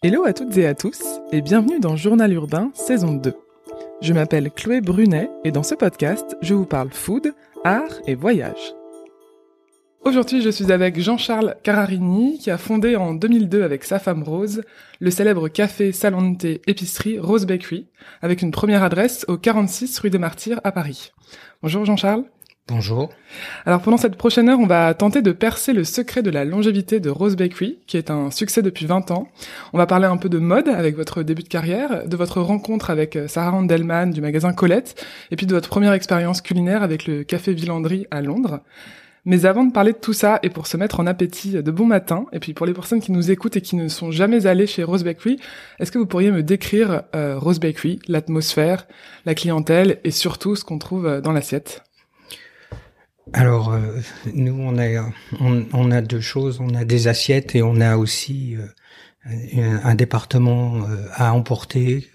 Hello à toutes et à tous et bienvenue dans Journal Urbain saison 2. Je m'appelle Chloé Brunet et dans ce podcast, je vous parle food, art et voyage. Aujourd'hui, je suis avec Jean-Charles Cararini qui a fondé en 2002 avec sa femme Rose le célèbre café, salon de thé, épicerie Rose Bakery avec une première adresse au 46 rue des Martyrs à Paris. Bonjour Jean-Charles. Bonjour. Alors pendant cette prochaine heure, on va tenter de percer le secret de la longévité de Rose Bakery, qui est un succès depuis 20 ans. On va parler un peu de mode avec votre début de carrière, de votre rencontre avec euh, Sarah Randelman du magasin Colette, et puis de votre première expérience culinaire avec le café Villandry à Londres. Mais avant de parler de tout ça et pour se mettre en appétit de bon matin, et puis pour les personnes qui nous écoutent et qui ne sont jamais allées chez Rose Bakery, est-ce que vous pourriez me décrire euh, Rose Bakery, l'atmosphère, la clientèle et surtout ce qu'on trouve euh, dans l'assiette? Alors, euh, nous, on a, on, a deux choses. On a des assiettes et on a aussi euh, un, département euh, à emporter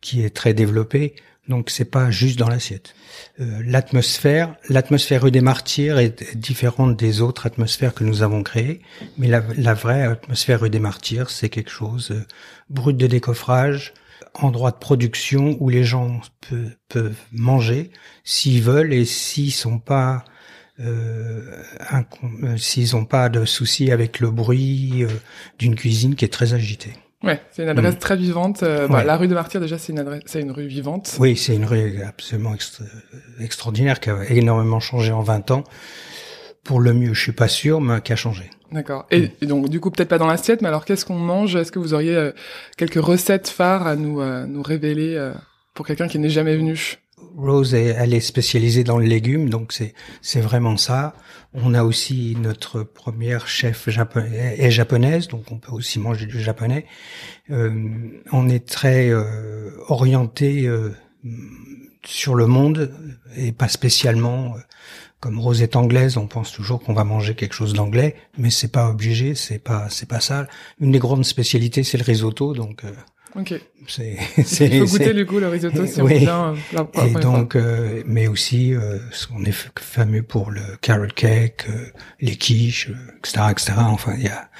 qui est très développé. Donc, c'est pas juste dans l'assiette. l'atmosphère, l'atmosphère rue des Martyrs est différente des autres atmosphères que nous avons créées. Mais la, la vraie atmosphère rue des Martyrs, c'est quelque chose brut de décoffrage, endroit de production où les gens peuvent manger s'ils veulent et s'ils sont pas euh, euh, s'ils n'ont pas de soucis avec le bruit euh, d'une cuisine qui est très agitée. Ouais, c'est une adresse mm. très vivante. Bah, la rue de Martyr déjà, c'est une adresse, c'est une rue vivante. Oui, c'est une rue absolument extraordinaire qui a énormément changé en 20 ans. Pour le mieux, je suis pas sûr, mais qui a changé. D'accord. Et, mm. donc, du coup, peut-être pas dans l'assiette, mais alors, qu'est-ce qu'on mange? Est-ce que vous auriez quelques recettes phares à nous nous révéler pour quelqu'un qui n'est jamais venu? Rose, elle est spécialisée dans le légume, donc c'est c'est vraiment ça. On a aussi notre première chef japonais, est japonaise, donc on peut aussi manger du japonais. Euh, on est très euh, orienté euh, sur le monde et pas spécialement. Euh, comme Rose est anglaise, on pense toujours qu'on va manger quelque chose d'anglais, mais c'est pas obligé, c'est pas c'est pas ça. Une des grandes spécialités, c'est le risotto, donc Ok. C'est, c'est, Il faut goûter du coup le risotto si oui. on vient. et donc, euh, mais aussi, euh, on est fameux pour le carrot cake, euh, les quiches, etc., etc. Enfin, il y a,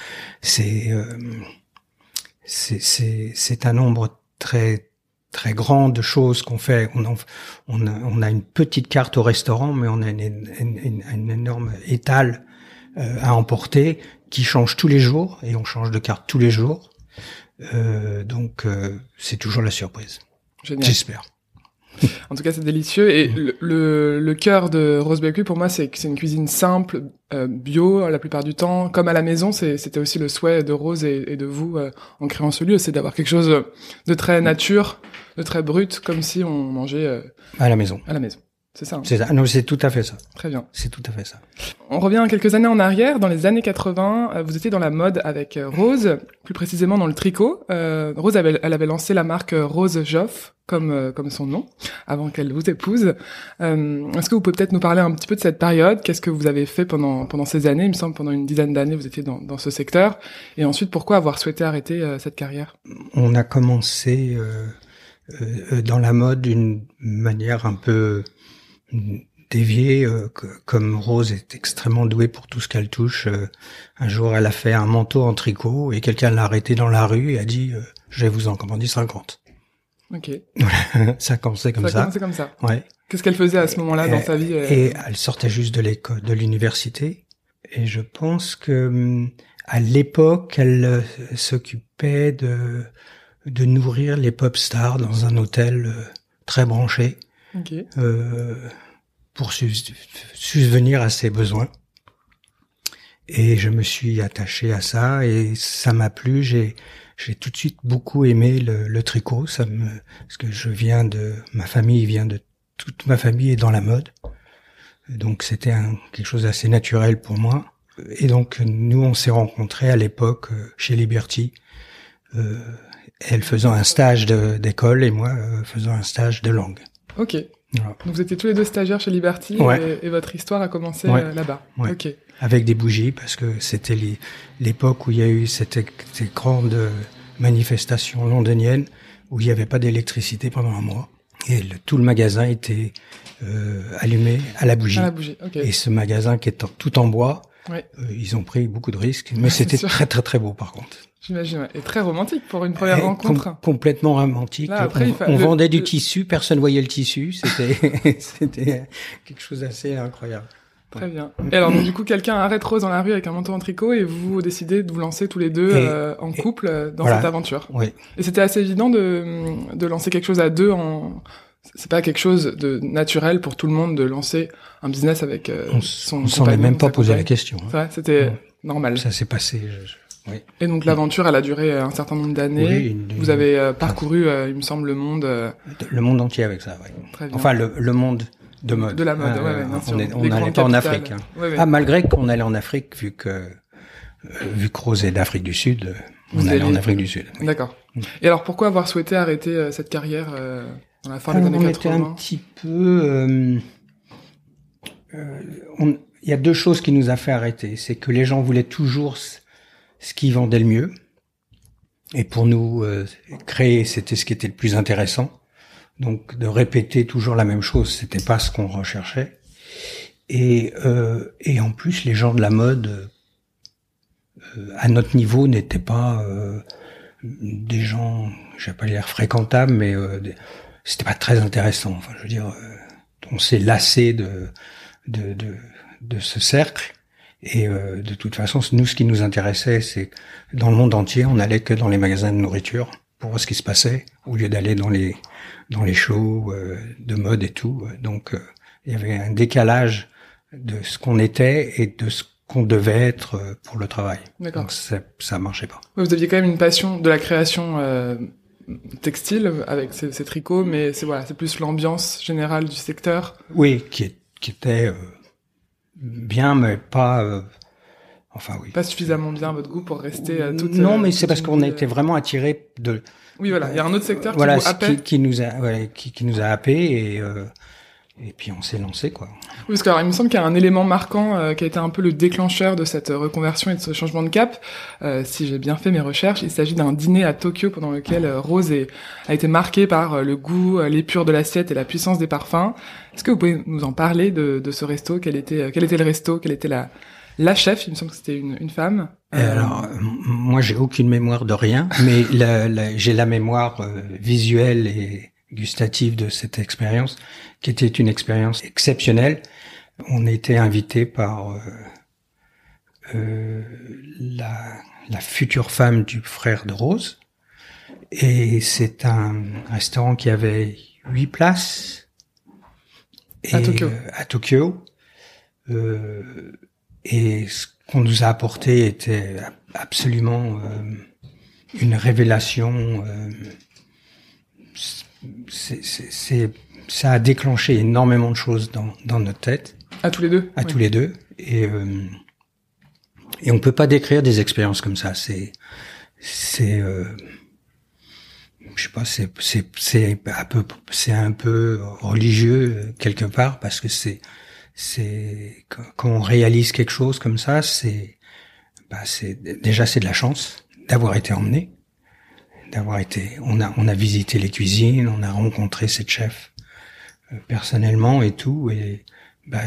c'est, c'est, c'est, c'est un nombre très très grand de choses qu'on fait. On, on, a, on a une petite carte au restaurant, mais on a une, une, une énorme étal à emporter qui change tous les jours et on change de carte tous les jours. Euh, donc euh, c'est toujours la surprise. J'espère. En tout cas, c'est délicieux. Et mm. le, le, cœur de Rose Bakery, pour moi, c'est que c'est une cuisine simple, euh, bio la plupart du temps. Comme à la maison, c'était aussi le souhait de Rose et, de vous en créant ce lieu, c'est d'avoir quelque chose de très nature, de très brut, comme si on mangeait à la maison. À la maison. C'est ça. Hein. C'est ça. Non, c'est tout à fait ça. Très bien. C'est tout à fait ça. On revient quelques années en arrière. Dans les années 80, euh, vous étiez dans la mode avec euh, Rose, plus précisément dans le tricot. Euh, Rose, avait, elle avait lancé la marque Rose Joff, comme comme son nom, avant qu'elle vous épouse. Est-ce que vous pouvez peut-être nous parler un petit peu de cette période? Qu'est-ce que vous avez fait pendant pendant ces années? Il me semble pendant une dizaine d'années, vous étiez dans, dans ce secteur. Et ensuite, pourquoi avoir souhaité arrêter cette carrière? On a commencé dans la mode d'une manière un peu déviée, euh, comme Rose est extrêmement douée pour tout ce qu'elle touche. Euh, un jour, elle a fait un manteau en tricot et quelqu'un l'a arrêté dans la rue et a dit euh, Je vais vous en commander 50 ». Ok. ça a commencé comme ça. Ça a commencé comme ça. Ouais. Qu'est-ce qu'elle faisait à ce moment-là dans sa vie Et elle sortait juste de l'école, de l'université. Et je pense que hum, à l'époque, elle s'occupait de de nourrir les pop stars dans un hôtel très branché. Euh, pour subvenir à ses besoins. Et je me suis attaché à ça et ça m'a plu. J'ai j'ai tout de suite beaucoup aimé le, le, tricot. Ça me parce que je viens de ma famille vient de toute ma famille est dans la mode. Donc c'était quelque chose d'assez naturel pour moi. Et donc nous on s'est rencontrés à l'époque euh, chez Liberty. Euh, elle faisant un stage d'école et moi euh, faisant un stage de langue. Ok. Donc vous étiez tous les deux stagiaires chez Liberty et, votre histoire a commencé euh, là-bas. Ok. Avec des bougies parce que c'était l'époque où il y a eu cette, cette grande manifestation londonienne où il n'y avait pas d'électricité pendant un mois et tout le magasin était euh, allumé à la bougie. À la bougie. Et ce magasin qui est tout en bois Ouais. Euh, ils ont pris beaucoup de risques, mais c'était très très très beau par contre. J'imagine, ouais. Et très romantique pour une première Et rencontre. com- complètement romantique. Là, après, on il fa- on le- vendait du le- tissu, personne voyait le tissu. C'était c'était quelque chose d'assez incroyable. Très bien. Et alors, donc, du coup, quelqu'un arrête Rose dans la rue avec un manteau en tricot et vous décidez de vous lancer tous les deux Et- euh, en couple euh, dans voilà. cette aventure. Oui. Et c'était assez évident de, de lancer quelque chose à deux en... C'est pas quelque chose de naturel pour tout le monde de lancer un business avec euh, On, son on s'en est même pas posé la question. hein. C'était normal. Ça s'est passé. je- je- oui. Et donc l'aventure, elle a duré euh, un certain nombre d'années. Oui, une- Vous avez euh, parcouru, euh, il me semble, le monde euh, Le monde entier avec ça. oui. Enfin, le, le monde de mode. de la mode, Ah, ouais, ouais, bien sûr. on n'allait pas en. Afrique. hein. Ouais. Ah, malgré qu'on allait en Afrique, vu que vu que Rose est d'Afrique du Sud, on Vous allait en Afrique du Sud. oui. D'accord. Mm. Et alors pourquoi avoir souhaité arrêter cette carrière dans la fin des Alors, années on était un 80 petit peu. on- Il y a deux choses qui nous a fait arrêter. C'est que les gens voulaient toujours ce, qui vendait le mieux. Et pour nous, euh, créer, c'était ce qui était le plus intéressant. Donc, de répéter toujours la même chose, c'était pas ce qu'on recherchait. Et, euh, et en plus, les gens de la mode, euh, à notre niveau, n'étaient pas euh, des gens, je vais pas dire fréquentables, mais euh, c'était pas très intéressant. Enfin, je veux dire, euh, on s'est lassé de, de, de, de ce cercle. Et euh, de toute façon, nous, ce qui nous intéressait, c'est dans le monde entier, on allait que dans les magasins de nourriture pour voir ce qui se passait, au lieu d'aller dans les dans les shows euh, de mode et tout. Donc, euh, il y avait un décalage de ce qu'on était et de ce qu'on devait être euh, pour le travail. D'accord. Donc, ça, ça marchait pas. Vous aviez quand même une passion de la création euh, textile avec ces, ces tricots, mais c'est voilà, c'est plus l'ambiance générale du secteur. Oui, qui, est- qui était euh, bien, mais pas. euh, enfin, oui. Pas suffisamment bien à votre goût pour rester euh, toute. non, euh, mais c'est parce qu'on a été euh, vraiment attiré de Oui, voilà, il y a un autre secteur qui happait. qui, qui nous a ouais, qui, qui nous a happé et euh, et puis on s'est lancé quoi. Oui, parce que alors, il me semble qu'il y a un élément marquant euh, qui a été un peu le déclencheur de cette reconversion et de ce changement de cap. Euh, si j'ai bien fait mes recherches, il s'agit d'un dîner à Tokyo pendant lequel euh, Rose est- a été marquée par euh, le goût, euh, l'épure de l'assiette et la puissance des parfums. Est-ce que vous pouvez nous en parler de, de ce resto? Quel était, quel était le resto? Quelle était la, la chef? Il me semble que c'était une, une femme. Et alors moi j'ai aucune mémoire de rien, mais la- la- j'ai la mémoire visuelle et gustative de cette expérience, qui était une expérience exceptionnelle. On était invité par euh, euh, la, la future femme du frère de Rose, et c'est un restaurant qui avait huit places. À Tokyo. euh, à Tokyo. Euh, et ce qu'on nous a apporté était absolument une révélation. C'est, ça a déclenché énormément de choses dans, dans notre tête, à tous les deux? à oui. tous les deux. Et, euh, et on peut pas décrire des expériences comme ça. C'est, c'est, euh, je sais pas, c'est, c'est, c'est un peu, c'est un peu religieux quelque part parce que c'est, c'est quand quand on réalise quelque chose comme ça, c'est, bah, c'est déjà c'est de la chance d'avoir été emmené, d'avoir été, on a, on a visité les cuisines, on a rencontré cette chef euh, personnellement et tout, et bah,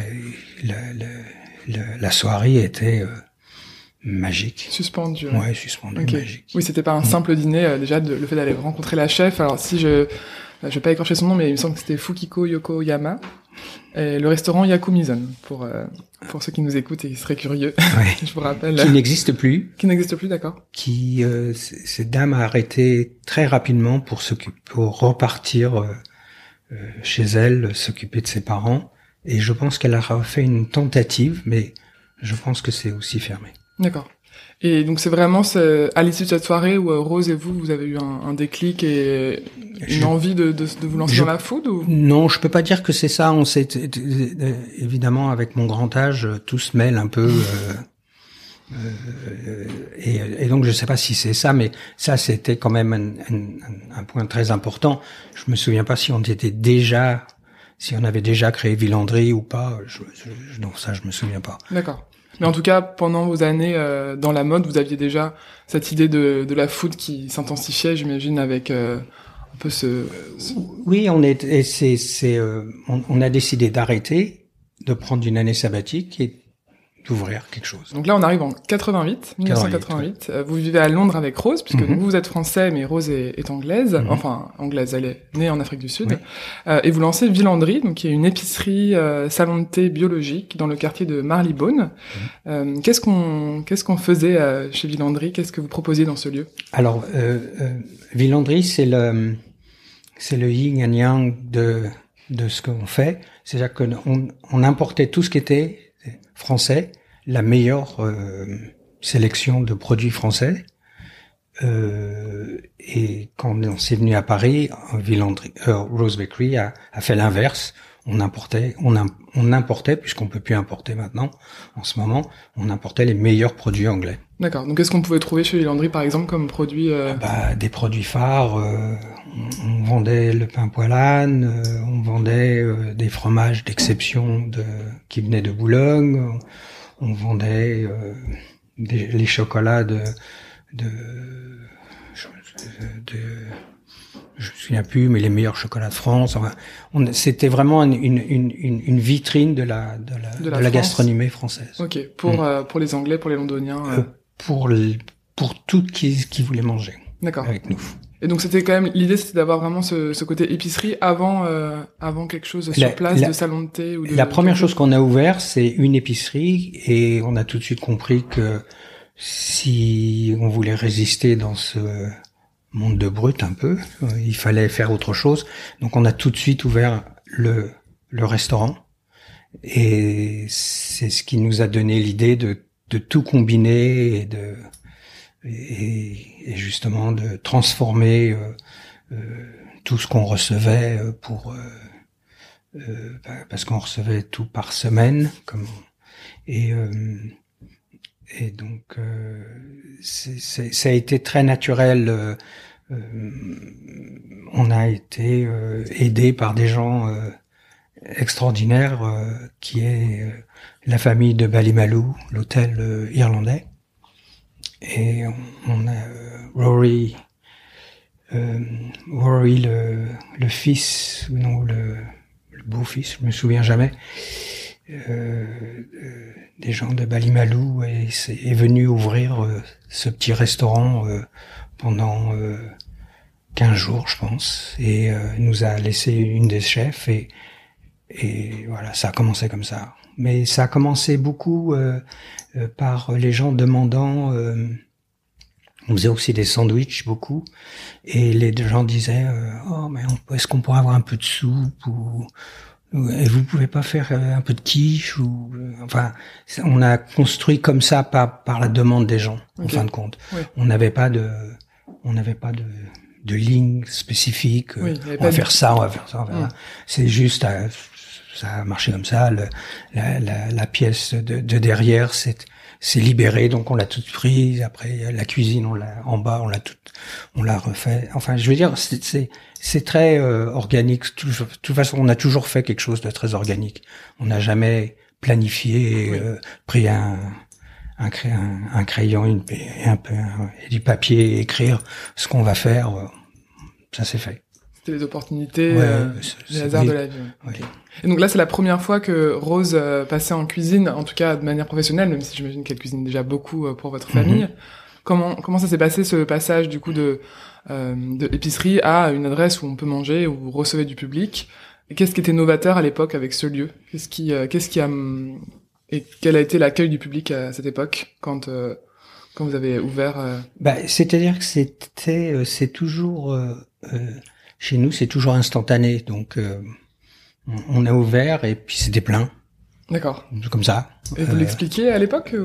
la, la, la, la soirée était euh, magique. Suspendu. ouais. Ouais, suspendue, Ok. magique. Oui, c'était pas un simple dîner, euh, déjà, de, le fait d'aller rencontrer la chef. Alors, si je, je vais pas écorcher son nom, mais il me semble que c'était Fukiko Yokoyama. Et le restaurant Yakumizon, pour, euh, pour ceux qui nous écoutent et qui seraient curieux. Ouais. je vous rappelle. Qui n'existe plus, Qui n'existe plus, d'accord. qui euh, cette dame a arrêté très rapidement pour pour repartir euh, euh, chez elle, s'occuper de ses parents. Et je pense qu'elle a fait une tentative, mais je pense que c'est aussi fermé. D'accord. Et donc, c'est vraiment à l'issue de cette soirée où euh, Rose et vous, vous avez eu un, un déclic et une Je- envie de, de, de vous lancer Je- dans la food ou... Non, je peux pas dire que c'est ça. On s'est évidemment avec mon grand âge, tout se mêle un peu. euh, euh, et, et donc je sais pas si c'est ça, mais ça c'était quand même un, un- un point très important. Je me souviens pas si on était déjà, si on avait déjà créé Villandry ou pas. Je, je- non, ça je me souviens pas. D'accord. Mais en tout cas, pendant vos années euh, dans la mode, vous aviez déjà cette idée de, de la food qui s'intensifiait, j'imagine, avec euh, un peu ce... Oui, on est, c'est, c'est, euh, on, on a décidé d'arrêter, de prendre une année sabbatique d'ouvrir quelque chose. Donc là, on arrive en 88, 1988. Euh, vous vivez à Londres avec Rose, puisque mhm. vous êtes français, mais Rose est, anglaise. Mhm. Enfin, anglaise, elle est née en Afrique du Sud. Euh, et vous lancez Villandry, donc qui est une épicerie euh, salon de thé biologique dans le quartier de Marylebone. Mhm. Euh, qu'est-ce qu'on qu'est-ce qu'on faisait euh, chez Villandry? Qu'est-ce que vous proposiez dans ce lieu? Alors, euh, Villandry, c'est le c'est le yin and yang de de ce qu'on fait. C'est-à-dire qu'on on importait tout ce qui était français, la meilleure euh, sélection de produits français. Euh, et quand on s'est venu à Paris, euh, Rose Bakery a, a fait l'inverse. On importait, on, on importait puisqu'on peut plus importer maintenant. En ce moment, on importait les meilleurs produits anglais. D'accord. Donc, qu'est-ce qu'on pouvait trouver chez Villandry, par exemple, comme produits euh... bah, Des produits phares. Euh, on, vendait le pain poilane, euh, on vendait euh, des fromages d'exception de, qui venaient de Boulogne. On, vendait des, les chocolats de, de, de je me souviens plus, mais les meilleurs chocolats de France. Enfin, c'était vraiment une, une, une, une, vitrine de la, de la, de la, gastronomie française. Ok, pour, mm. pour les Anglais, pour les Londoniens pour pour tout qui, qui voulait manger. D'accord. Avec nous. Et donc c'était quand même l'idée, c'était d'avoir vraiment ce, ce, côté épicerie avant euh, avant quelque chose sur place de salon de thé ou de, La première chose qu'on a ouvert, c'est une épicerie et on a tout de suite compris que si on voulait résister dans ce monde de brut un peu, euh, il fallait faire autre chose. Donc on a tout de suite ouvert le le restaurant et c'est ce qui nous a donné l'idée de de tout combiner et de et, justement de transformer euh, euh, tout ce qu'on recevait euh, pour bah, parce qu'on recevait tout par semaine comme et et donc ça a été très naturel on a été aidé par des gens extraordinaires qui est la famille de Balimalou, l'hôtel euh, irlandais. Et on, a euh, Rory, euh, Rory le, le fils, non le, le beau-fils, je me souviens jamais, euh, des gens de Balimalou et est, venu ouvrir ce petit restaurant pendant 15 jours, je pense, et nous a laissé une des chefs et, et voilà, ça a commencé comme ça. Mais ça a commencé beaucoup euh, euh, par les gens demandant. Euh, on faisait aussi des sandwichs beaucoup, et les gens disaient oh mais est-ce qu'on pourrait avoir un peu de soupe ou et vous pouvez pas faire un peu de quiche ou enfin on a construit comme ça par par la demande des gens en fin de compte. On n'avait pas de on n'avait pas de de ligne spécifique. on va faire ça, on va faire ça. C'est juste ça a marché comme ça. Le, la, la, la, pièce de, de derrière s'est libérée, donc on l'a toute prise. Après la cuisine, on l'a en bas, on l'a toute, on l'a refait. Enfin, je veux dire, c'est c'est très euh, organique. De toute façon, on a toujours fait quelque chose de très organique. On n'a jamais planifié, euh, pris un un, un, un crayon une, un peu et du papier, écrire ce qu'on va faire. Ça s'est fait. Les opportunités, euh, les hasards de la vie. Et donc là, c'est la première fois que Rose euh, passait en cuisine, en tout cas de manière professionnelle, même si j'imagine qu'elle cuisine déjà beaucoup euh, pour votre famille. Mhm. Comment comment ça s'est passé ce passage du coup de euh, de épicerie à une adresse où on peut manger, où vous recevez du public? Qu'est-ce qui était novateur à l'époque avec ce lieu? Qu'est-ce qui qu'est-ce qui a et quel a été l'accueil du public à cette époque quand quand vous avez ouvert bah, c'est-à-dire que c'était c'est toujours chez nous, c'est toujours instantané, donc euh, on a ouvert et puis c'était plein. D'accord. Comme ça. Et vous euh, l'expliquiez à l'époque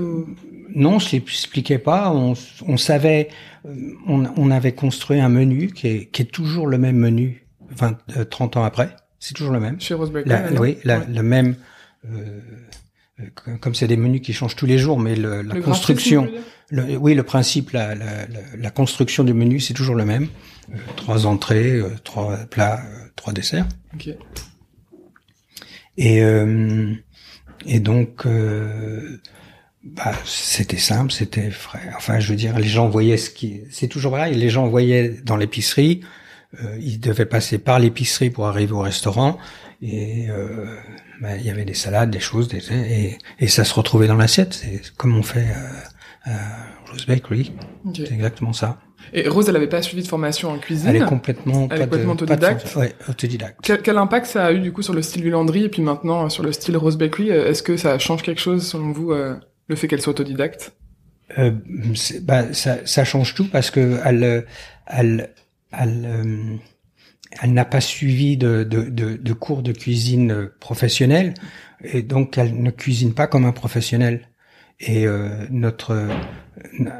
Non, je l'expliquais pas. On, on savait, euh, on, on, avait construit un menu qui est, qui est toujours le même menu 20, 30 ans après. C'est toujours le même. Chez Roseback. Oui, la, le même. Euh, comme c'est des menus qui changent tous les jours, mais le, la construction, le, oui, le principe, la, la, la construction du menu, c'est toujours le même. Euh, trois entrées, euh, trois plats, euh, trois desserts. Okay. Et et donc bah, c'était simple, c'était frais. Enfin, je veux dire, les gens voyaient ce qui, c'est toujours vrai. Les gens voyaient dans l'épicerie euh, il devait passer par l'épicerie pour arriver au restaurant et euh, bah, il y avait des salades, des choses, des, et, et ça se retrouvait dans l'assiette. C'est comme on fait à Rose Bakery. C'est exactement ça. Et Rose, elle n'avait pas suivi de formation en cuisine. Elle est complètement, elle est complètement autodidacte. ouais, autodidacte. Quel, quel, impact ça a eu du coup sur le style Villandry et puis maintenant sur le style Rose Bakery? Est-ce que ça change quelque chose selon vous le fait qu'elle soit autodidacte? Euh, bah, ça, ça, change tout parce que elle, elle, elle, euh, elle n'a pas suivi de, de, de, cours de cuisine professionnelle et donc elle ne cuisine pas comme un professionnel. Et euh, notre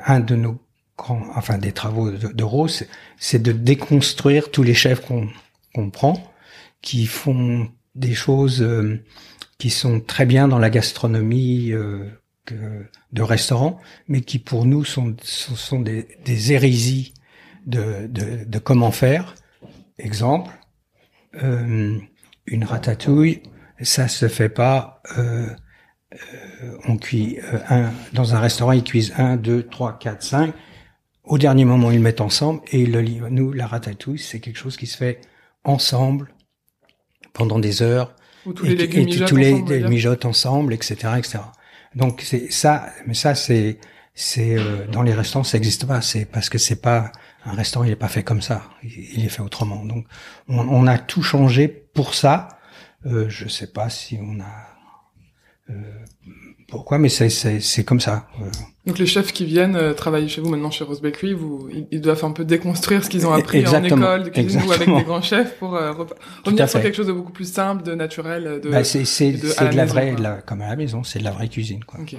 un de nos grands, enfin des travaux de, de Rose, c'est de déconstruire tous les chefs qu'on qu'on prend, qui font des choses euh, qui sont très bien dans la gastronomie euh, de restaurants, mais qui pour nous sont, sont des, des hérésies de, de, de, comment faire. Exemple, euh, une ratatouille, ça se fait pas. Euh, euh, on cuit euh, un dans un restaurant, ils cuisent un, deux, trois, quatre, cinq. Au dernier moment, ils mettent ensemble et ils le livrent. Nous, la ratatouille, c'est quelque chose qui se fait ensemble pendant des heures. Ou tous les légumes et, tous les, mijotent ensemble, etc., etc. Donc c'est ça, mais ça c'est c'est euh, dans les restaurants ça n'existe pas. C'est parce que c'est pas un restaurant, il est pas fait comme ça. Il, est fait autrement. Donc on, on, a tout changé pour ça. Euh, je sais pas si on a euh, pourquoi, mais c'est comme ça. Euh. Donc les chefs qui viennent euh, travailler chez vous maintenant chez Rose Bakery, vous, ils, doivent un peu déconstruire ce qu'ils ont appris en école de cuisine ou avec des grands chefs pour euh, revenir sur quelque chose de beaucoup plus simple, de naturel. De, bah c'est de, de, la vraie, la, comme à la maison, c'est de la vraie cuisine. Quoi. Okay.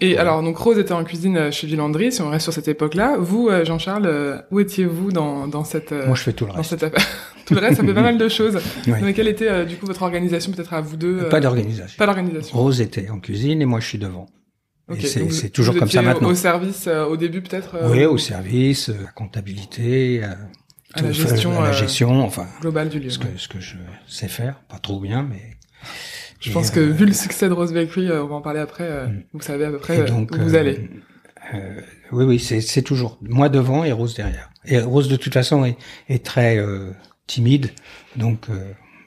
Et alors, donc Rose était en cuisine chez Villandry, si on reste sur cette époque-là. Vous, Jean-Charles, où étiez-vous dans, dans cette... Moi, je fais tout le reste. Cette... tout le reste, ça fait pas mal de choses. Oui. Mais quelle était, du coup, votre organisation, peut-être à vous deux Pas d'organisation. Pas d'organisation. Rose était en cuisine et moi, je suis devant. Okay, c'est toujours comme ça maintenant. Au service, euh, au début peut-être. Euh, oui, au service, euh, comptabilité, à la gestion, à la gestion, enfin globale du lieu. Ce que ce que je sais faire, pas trop bien, mais. Je pense que vu le succès de Rose Bakery, on va en parler après. Mm. Vous savez à peu près donc, où vous allez. oui, oui, c'est toujours moi devant et Rose derrière. Et Rose de toute façon est, est très timide, donc.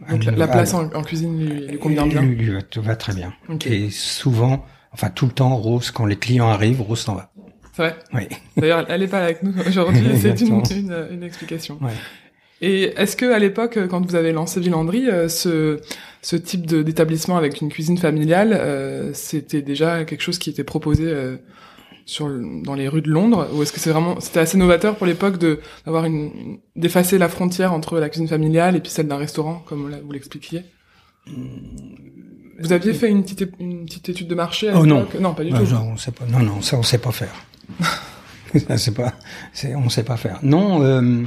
donc la, place en, en, cuisine lui, lui convient bien. Lui, lui, va très bien. Okay. Et souvent Enfin, tout le temps, Rose, quand les clients arrivent, Rose s'en va. C'est vrai Oui. D'ailleurs, elle n'est pas avec nous aujourd'hui, c'est une, une, une, explication. Ouais. Et est-ce que à l'époque, quand vous avez lancé Villandry, euh, ce, ce type d'établissement avec une cuisine familiale, euh, c'était déjà quelque chose qui était proposé euh, sur dans les rues de Londres, ou est-ce que c'est vraiment c'était assez novateur pour l'époque de d'avoir une d'effacer la frontière entre la cuisine familiale et puis celle d'un restaurant, comme vous l'expliquiez? Vous aviez fait une petite, une petite étude de marché à Oh non, non, pas du tout. Non, on sait pas. Non, non, ça on sait pas faire. ça c'est pas, c'est, on sait pas faire. Non, euh,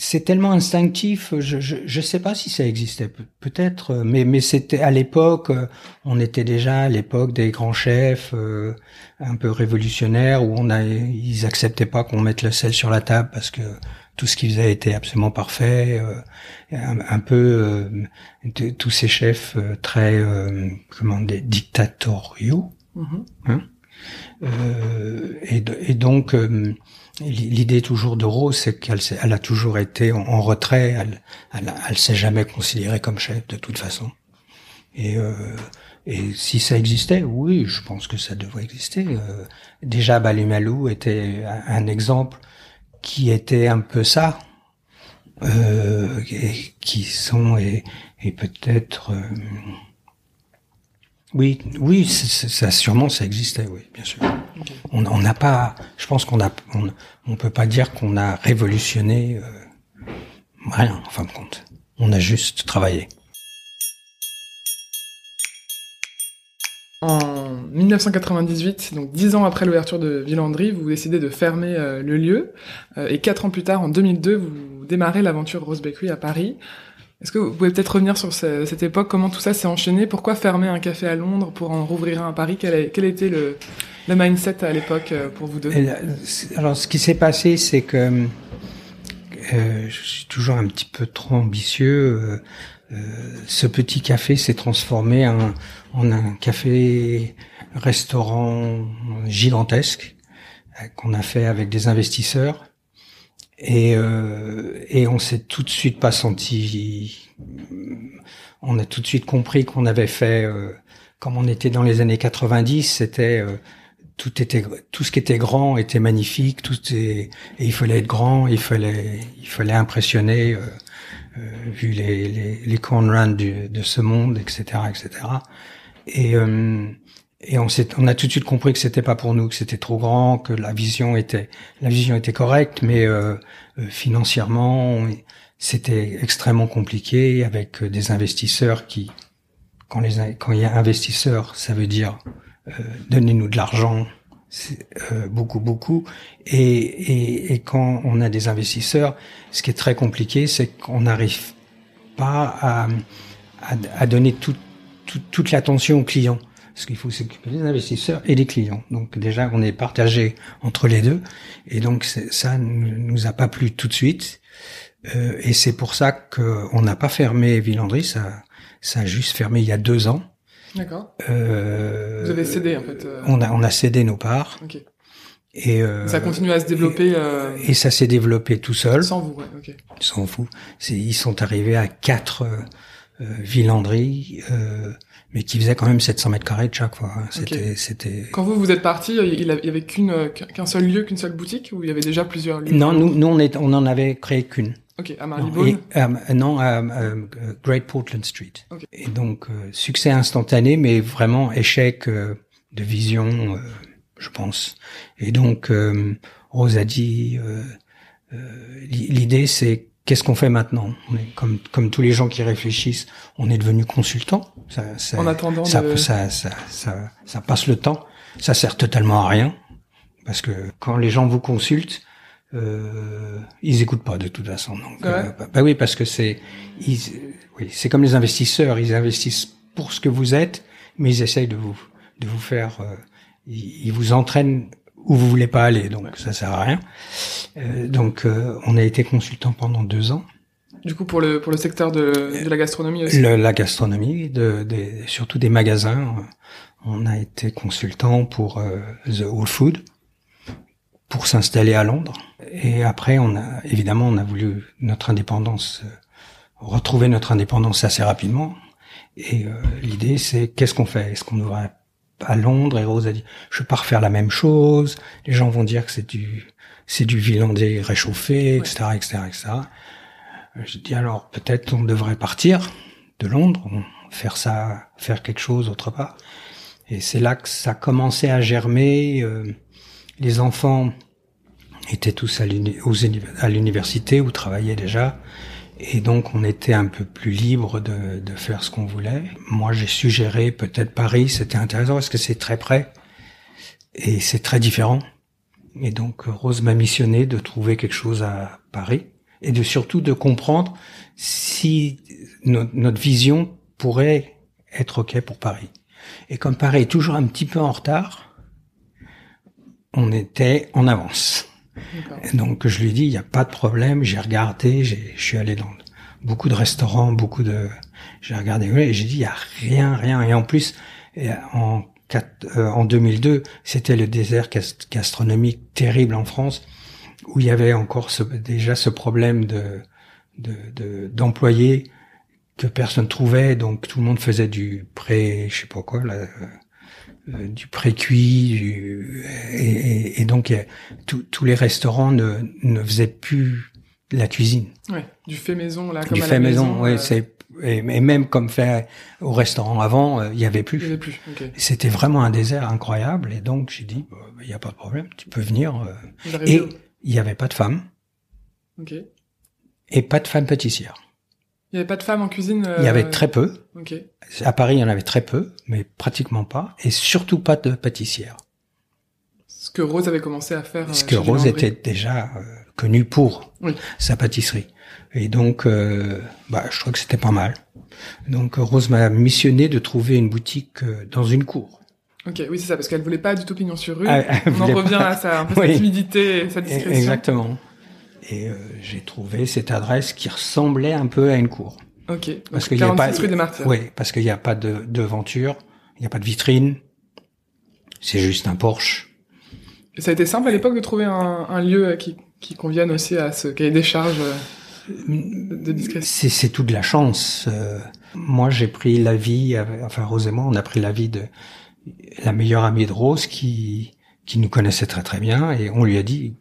c'est tellement instinctif. Je, je, je sais pas si ça existait. peut-être, mais mais c'était à l'époque. On était déjà à l'époque des grands chefs euh, un peu révolutionnaires où on a, ils acceptaient pas qu'on mette le sel sur la table parce que tout ce qu'ils faisaient était absolument parfait, euh, un, peu euh, tous ces chefs euh, très euh, comment dire dictatoriaux. Mm-hmm. Hein et, et, donc l'idée toujours de Rose, c'est qu'elle elle a toujours été en, retrait. Elle, elle, s'est jamais considérée comme chef de toute façon. Et et si ça existait, oui, je pense que ça devrait exister. Euh, déjà, Balimalou était un, exemple qui était un peu ça, euh, et, qui sont et, et peut-être euh, oui, oui, ça sûrement ça existait, oui, bien sûr. On n'a pas, je pense qu'on a, on, on, peut pas dire qu'on a révolutionné euh, rien en fin de compte. On a juste travaillé. En 1998, donc dix ans après l'ouverture de Villandry, vous décidez de fermer euh, le lieu. Euh, et quatre ans plus tard, en 2002, vous démarrez l'aventure Rose Bakery à Paris. Est-ce que vous pouvez peut-être revenir sur cette époque, comment tout ça s'est enchaîné? Pourquoi fermer un café à Londres pour en rouvrir un à Paris? Quel, a, quel était le, le mindset à l'époque euh, pour vous deux? Alors, ce qui s'est passé, c'est que je suis toujours un petit peu trop ambitieux. ce petit café s'est transformé en un café-restaurant gigantesque euh, qu'on a fait avec des investisseurs. Et, euh, et on s'est tout de suite pas senti. On a tout de suite compris qu'on avait fait, euh, comme on était dans les années 90, c'était euh, tout était tout ce qui était grand était magnifique, tout et il fallait être grand, il fallait il fallait impressionner. Euh, euh, vu les, les, les cornruns de ce monde, etc., etc. Et, euh, et on, on a tout de suite compris que c'était pas pour nous, que c'était trop grand, que la vision était, la vision était correcte, mais euh, financièrement, c'était extrêmement compliqué avec des investisseurs qui, quand les, quand il y a investisseurs, ça veut dire donnez-nous de l'argent, euh, beaucoup, beaucoup. Et, et, et, quand on a des investisseurs, ce qui est très compliqué, c'est qu'on n'arrive pas à, à, à donner tout, toute l'attention aux clients. Parce qu'il faut s'occuper des investisseurs et des clients. Donc déjà, on est partagé entre les deux. Et donc ça ne nous a pas plu tout de suite. Euh, et c'est pour ça qu'on n'a pas fermé Villandry. Ça, ça a juste fermé il y a deux ans. D'accord. Euh, Vous avez cédé en fait. Euh... On a on a cédé nos parts. Ok. Et euh, ça continue à se développer. Et, euh... et ça s'est développé tout seul. Sans vous, ouais. Ok. Sans vous. Ils sont arrivés à quatre euh, euh, mais qui faisaient quand même 700 mètres carrés de chaque fois. Hein. C'était okay. c'était. Quand vous vous êtes parti, il y avait qu'une qu'un seul lieu, qu'une seule boutique, ou il y avait déjà plusieurs lieux? Non, nous nous on est on en avait créé qu'une. Ok, à Marylebone? Non, et, euh, non à euh, Great Portland Street. Okay. Et donc, euh, succès instantané, mais vraiment échec euh, de vision, euh, je pense. Et donc, Rose a dit, l'idée c'est qu'est-ce qu'on fait maintenant? On est, comme, comme tous les gens qui réfléchissent, on est devenu consultant. Ça, ça, en attendant, ça, de... ça, ça, passe le temps. Ça sert totalement à rien. Parce que quand les gens vous consultent, euh, ils écoutent pas de toute façon. Donc, ouais. euh, bah, bah, oui, parce que c'est, ils, oui, c'est comme les investisseurs. Ils investissent pour ce que vous êtes, mais ils essayent de vous, de vous faire, euh, ils, ils, vous entraînent où vous voulez pas aller. Donc ouais. ça sert à rien. Euh, donc on a été consultant pendant deux ans. Du coup, pour le pour le secteur de, de la gastronomie aussi. Le, la gastronomie, de, de, surtout des magasins. On a été consultant pour The Whole Food pour s'installer à Londres. Et après, on a évidemment, on a voulu notre indépendance, euh, retrouver notre indépendance assez rapidement. Et euh, l'idée, c'est qu'est-ce qu'on fait? Est-ce qu'on ouvre à Londres Et Rose a dit, je vais pas refaire la même chose. Les gens vont dire que c'est du, c'est du vilandais réchauffé, etc., etc., etc. Je dis alors peut-être on devrait partir de Londres, faire ça, faire quelque chose autre part. Et c'est là que ça commençait à germer. Euh, les enfants étaient tous à l'université ou travaillaient déjà. Et donc on était un peu plus libre de, de faire ce qu'on voulait. Moi j'ai suggéré peut-être Paris, c'était intéressant parce que c'est très près et c'est très différent. Et donc Rose m'a missionné de trouver quelque chose à Paris et de surtout de comprendre si no notre vision pourrait être ok pour Paris. Et comme Paris est toujours un petit peu en retard, on était en avance. Donc je lui ai dit, il n'y a pas de problème, j'ai regardé, je suis allé dans beaucoup de restaurants, beaucoup de... J'ai regardé et j'ai dit, il n'y a rien, rien. Et en plus, en, euh, en 2002, c'était le désert gastronomique terrible en France, où il y avait encore ce, déjà ce problème de d'employés de, que personne trouvait, donc tout le monde faisait du pré, je sais pas quoi, là, euh, du précuit, du, et, et, donc tous les restaurants ne, ne faisaient plus la cuisine. Ouais, du fait maison là, comme du à fait la maison, maison ouais, euh... c'est et, et, même comme fait au restaurant avant, euh, il y avait plus. Il y avait plus. Okay. C'était vraiment un désert incroyable et donc j'ai dit, il n'y a pas de problème, tu peux venir. Euh, et il n'y avait pas de femmes. Ok. Et pas de femmes pâtissières. Il n'y avait pas de femmes en cuisine euh... Il y avait très peu. Ok. À Paris, il y en avait très peu, mais pratiquement pas, et surtout pas de pâtissières. Ce que Rose avait commencé à faire. Ce que Rose était déjà euh, connue pour oui. sa pâtisserie. Et donc, euh, bah, je trouve que c'était pas mal. Donc, Rose m'a missionné de trouver une boutique euh, dans une cour. Ok, oui, c'est ça, parce qu'elle voulait pas du tout pignon sur rue. Ah, On en revient pas. à sa, un peu oui. sa timidité et sa discrétion. Exactement. Et euh, j'ai trouvé cette adresse qui ressemblait un peu à une cour. Ok. Parce qu'il n'y a pas. Rue des Martyrs. Oui, parce qu'il n'y a pas de devanture, il n'y a pas de vitrine. C'est juste un porche. Et ça a été simple à l'époque de trouver un, un lieu qui, qui conviennent aussi à ce cahier des charges de discrétion. C'est tout de la chance. moi, j'ai pris l'avis, enfin Rose et moi, on a pris l'avis de la meilleure amie de Rose qui qui nous connaissait très très bien et on lui a dit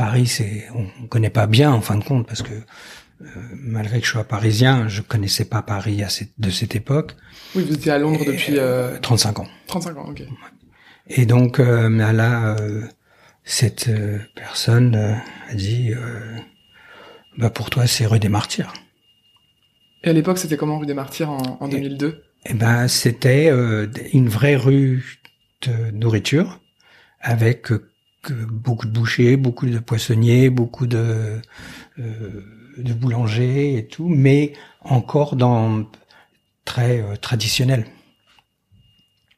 Paris, c'est on, connaît pas bien en fin de compte parce que euh, malgré que je sois parisien, je connaissais pas Paris à cette, de cette époque. Oui, vous étiez à Londres depuis euh, 35 ans. 35 ans, ok. Et donc euh, là, euh, cette personne a dit, bah pour toi c'est rue des Martyrs. Et à l'époque, c'était comment rue des Martyrs en, en 2002 Eh ben, c'était une vraie rue de nourriture avec euh, beaucoup de bouchers, beaucoup de poissonniers, beaucoup de, euh, de boulangers et tout, mais encore dans très euh, traditionnel.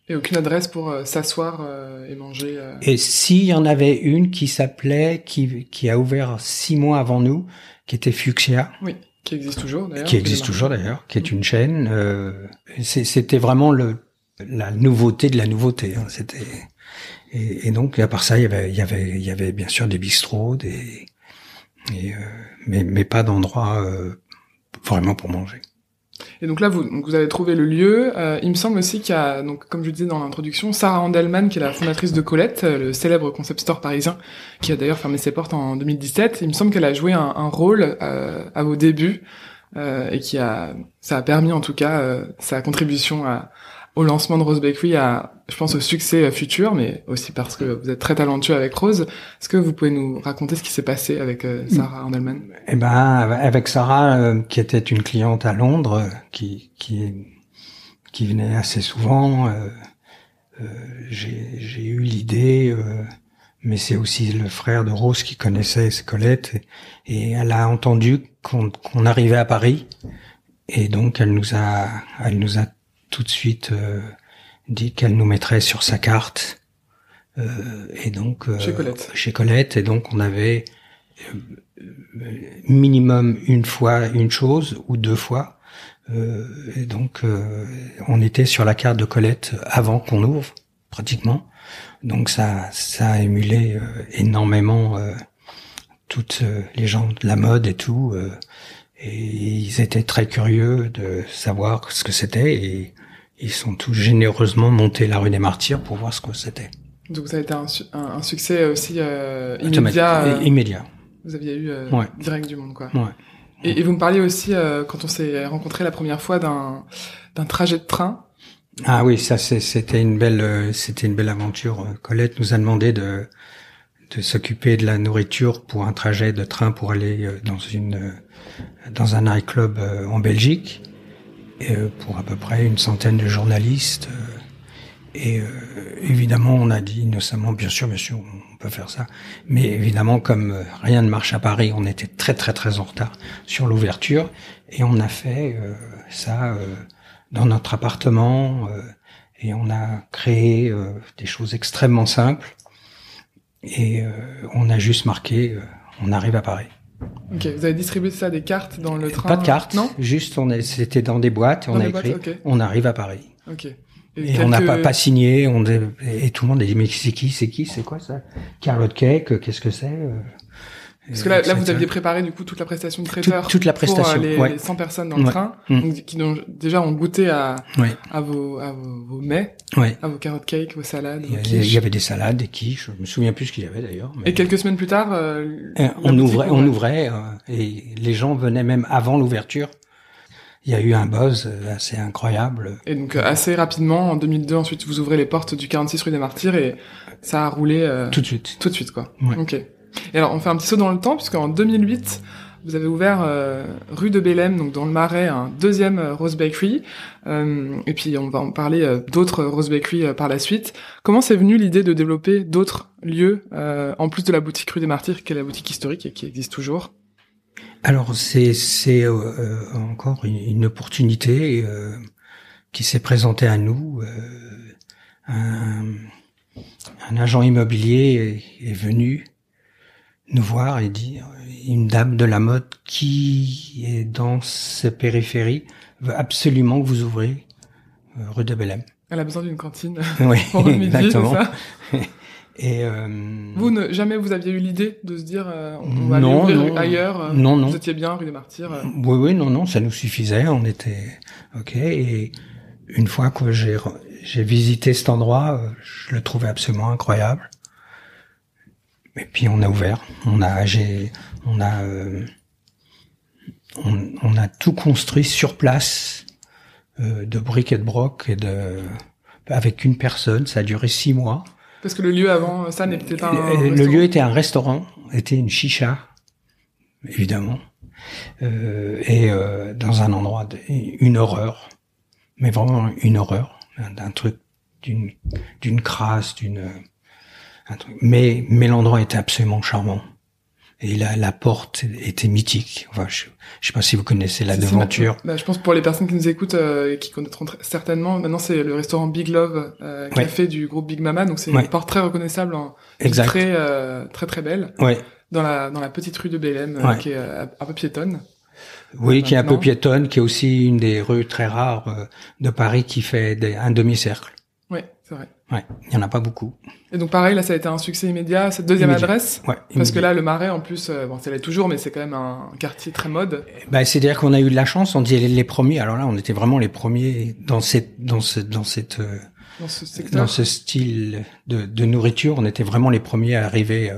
Et aucune adresse pour s'asseoir et manger. Et s'il y en avait une qui s'appelait, qui, qui a ouvert six mois avant nous, qui était Fuchsia. Oui, qui existe toujours d'ailleurs. Qui existe toujours d'ailleurs, qui est une chaîne. Euh, C'était vraiment le la nouveauté de la nouveauté. Hein. C'était et, donc, à part ça, il y avait, il y avait, il y avait bien sûr des bistrots, des, euh, mais, mais pas d'endroit euh, vraiment pour manger. Et donc là, vous, vous avez trouvé le lieu. Euh, il me semble aussi qu'il y a, donc comme je disais dans l'introduction, Sarah Handelman, qui est la fondatrice de Colette, euh, le célèbre concept store parisien, qui a d'ailleurs fermé ses portes en 2017. Il me semble qu'elle a joué un, un rôle euh, à vos débuts et qui a, ça a permis en tout cas sa contribution à, au lancement de Rose Bakery, à, je pense, au succès futur, mais aussi parce que vous êtes très talentueux avec Rose. Est-ce que vous pouvez nous raconter ce qui s'est passé avec euh, Sarah Handelman Eh ben, avec Sarah, euh, qui était une cliente à Londres, qui qui qui venait assez souvent, euh, j'ai eu l'idée. mais c'est aussi le frère de Rose qui connaissait Colette et, elle a entendu qu'on arrivait à Paris et donc elle nous a elle nous a tout de suite euh, dit qu'elle nous mettrait sur sa carte. Euh, et donc euh, chez Colette. Chez Colette. Et donc on avait minimum une fois une chose ou deux fois. et donc on était sur la carte de Colette avant qu'on ouvre pratiquement. Donc ça ça a émulé énormément toutes les gens de la mode et tout. et ils étaient très curieux de savoir ce que c'était et ils sont tous généreusement montés la rue des Martyrs pour voir ce que c'était. Donc ça a été un, un, succès aussi euh, immédiat. Euh, immédiat. Vous aviez eu euh, direct du monde, quoi. Ouais. Et, et, vous me parliez aussi, euh, quand on s'est rencontrés la première fois, d'un d'un trajet de train. Ah oui, ça c'était une belle, euh, c'était une belle aventure. Colette nous a demandé de de s'occuper de la nourriture pour un trajet de train pour aller dans une dans un nightclub en Belgique. Euh, pour à peu près une centaine de journalistes. Euh, et euh, évidemment, on a dit innocemment, bien sûr, bien sûr, on peut faire ça. Mais évidemment, comme rien ne marche à Paris, on était très très très en retard sur l'ouverture. Et on a fait ça dans notre appartement. et on a créé des choses extrêmement simples. Et on a juste marqué, on arrive à Paris. Ok, vous avez distribué ça des cartes dans le train Pas de cartes, non Juste, on est, c'était dans des boîtes, et on a écrit, on arrive à Paris. Ok. Et, on n'a pas, pas signé, on, et tout le monde a dit, mais c'est qui, c'est qui, c'est quoi ça? Carrot Cake, qu'est-ce que c'est euh, parce que là, là, vous aviez préparé du coup toute la prestation de traiteur toute, la prestation, pour euh, les, 100 personnes dans le train, mm. donc, qui ont, déjà ont goûté à, à, vos, à vos, vos mets, à vos carrot cake, vos salades. Il y, avait des salades, des quiches, je me souviens plus ce qu'il y avait d'ailleurs. Et quelques semaines plus tard, euh, on, ouvrait, on ouvrait, euh, et les gens venaient même avant l'ouverture. Il y a eu un buzz assez incroyable. Et donc assez rapidement, en 2002, ensuite vous ouvrez les portes du 46 rue des Martyrs et ça a roulé tout de suite. Tout de suite quoi. Ok. Et alors, on fait un petit saut dans le temps, puisqu'en 2008, vous avez ouvert euh, rue de Bélem, donc dans le Marais, un deuxième euh, Rose Bakery. Euh, et puis, on va en parler euh, d'autres Rose Bakery par la suite. Comment c'est venu l'idée de développer d'autres lieux, en plus de la boutique rue des Martyrs, qui est la boutique historique et qui existe toujours? Alors, c'est c'est encore une, une opportunité qui s'est présentée à nous. Un, un, agent immobilier est, est venu nous voir et dire une dame de la mode qui est dans ces périphéries veut absolument que vous ouvrez euh, rue de Bellem. Elle a besoin d'une cantine. Oui, exactement. Et euh, Vous, ne, jamais vous aviez eu l'idée de se dire, euh, on va Non, aller ouvrir non. ailleurs euh, Non, non. Vous étiez bien rue des Martyrs. euh, Oui, oui, non, non, ça nous suffisait. On était ok. Et une fois que j'ai j'ai visité cet endroit, je le trouvais absolument incroyable. Et puis on a ouvert. On a, on a, euh, on, on a tout construit sur place euh, de briques et de broc et de avec une personne. Ça a duré six mois. Parce que le lieu avant ça n'était pas un Le- le restaurant. lieu était un restaurant, était une chicha, évidemment, euh, et euh, dans un endroit, de, une horreur, mais vraiment une horreur, un, d'un truc d'une d'une crasse, d'une un truc. Mais mais l'endroit était absolument charmant. Et la, la porte était mythique. Enfin, je, je sais pas si vous connaissez la devanture. Bah, je pense pour les personnes qui nous écoutent euh, et qui connaîtront tr- certainement, maintenant c'est le restaurant Big Love, euh, Ouais. café du groupe Big Mama, donc c'est Ouais. une porte très reconnaissable, en, Exact. très euh, très très belle, Ouais. dans la dans la petite rue de Bélem, euh, Ouais. qui est euh, un peu piétonne. Oui, qui est un peu piétonne, qui est aussi une des rues très rares euh, de Paris qui fait des, un demi-cercle. Ouais, c'est vrai. Ouais, il y en a pas beaucoup. Et donc pareil, là ça a été un succès immédiat, cette deuxième Immédiat. adresse. Ouais. Parce que là, le Marais, en plus, euh, bon, c'est là toujours, mais c'est quand même un quartier très mode. Bah, c'est-à-dire qu'on a eu de la chance, on dit les, les premiers. Alors là, on était vraiment les premiers dans cette, dans ce, dans cette, euh, Dans ce secteur. dans ce style de, de nourriture. On était vraiment les premiers à arriver. Euh,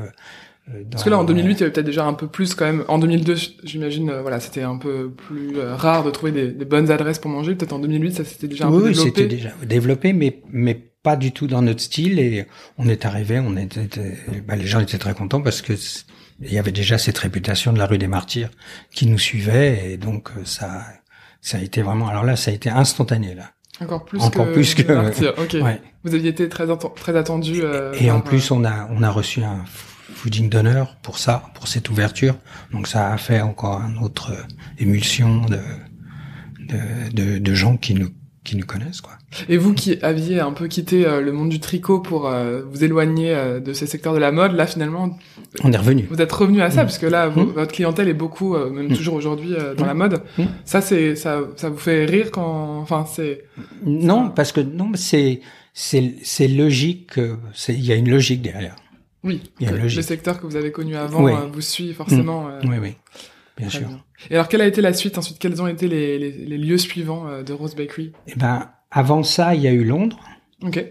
dans- Parce que là, en 2008, il y avait peut-être déjà un peu plus quand même. En 2002, j'imagine, euh, voilà, c'était un peu plus euh, rare de trouver des, des bonnes adresses pour manger. Peut-être en 2008, ça s'était déjà un oui, peu oui, développé. c'était déjà développé, mais mais pas du tout dans notre style. Et on est arrivé, on était, bah, les gens étaient très contents parce que il y avait déjà cette réputation de la rue des Martyrs qui nous suivait, et donc euh, ça, ça a été vraiment. Alors là, ça a été instantané là. Encore plus Encore que. plus que- Martyr. Ok. Ouais. Vous aviez été très, très attendu. euh, Et en plus, on a on a reçu un fooding d'honneur pour ça, pour cette ouverture. Donc ça a fait encore une autre euh, émulsion de de, de de gens qui nous qui nous connaissent quoi. Et vous qui aviez un peu quitté euh, le monde du tricot pour euh, vous éloigner euh, de ces secteurs de la mode, là finalement, On est revenu. vous êtes revenu à ça, Mm. parce que là, vous- Mm. votre clientèle est beaucoup, même Mm. toujours aujourd'hui, dans Mm. la mode. Ça, c'est ça, ça vous fait rire quand, enfin, c'est. Non, parce que non, c'est c'est c'est logique. c'est- Il y a une logique derrière. Oui, Il y a que une logique. le secteur que vous avez connu avant Oui. euh, vous suit forcément. euh, Oui, oui, bien sûr. bien. Et alors, quelle a été la suite ensuite? Quels ont été les, les, les lieux suivants euh, de Rose Bakery? Eh ben, avant ça, il y a eu Londres. Ok.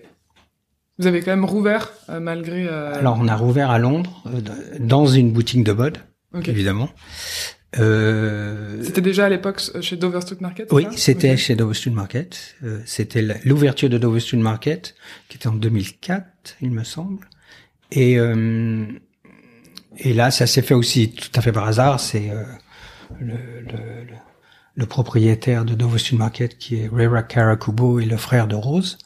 Vous avez quand même rouvert euh, malgré. euh, Alors, on a rouvert à Londres euh, dans une boutique de mode, évidemment. C'était déjà à l'époque chez Dover Street Market Oui, c'était Ok. chez Dover Street Market. C'était l'ouverture de Dover Street Market, qui était en 2004, il me semble. Et euh, et là, ça s'est fait aussi tout à fait par hasard. C'est euh, le, propriétaire de Street Market, qui est Rera Karakubo, et le frère de Rose,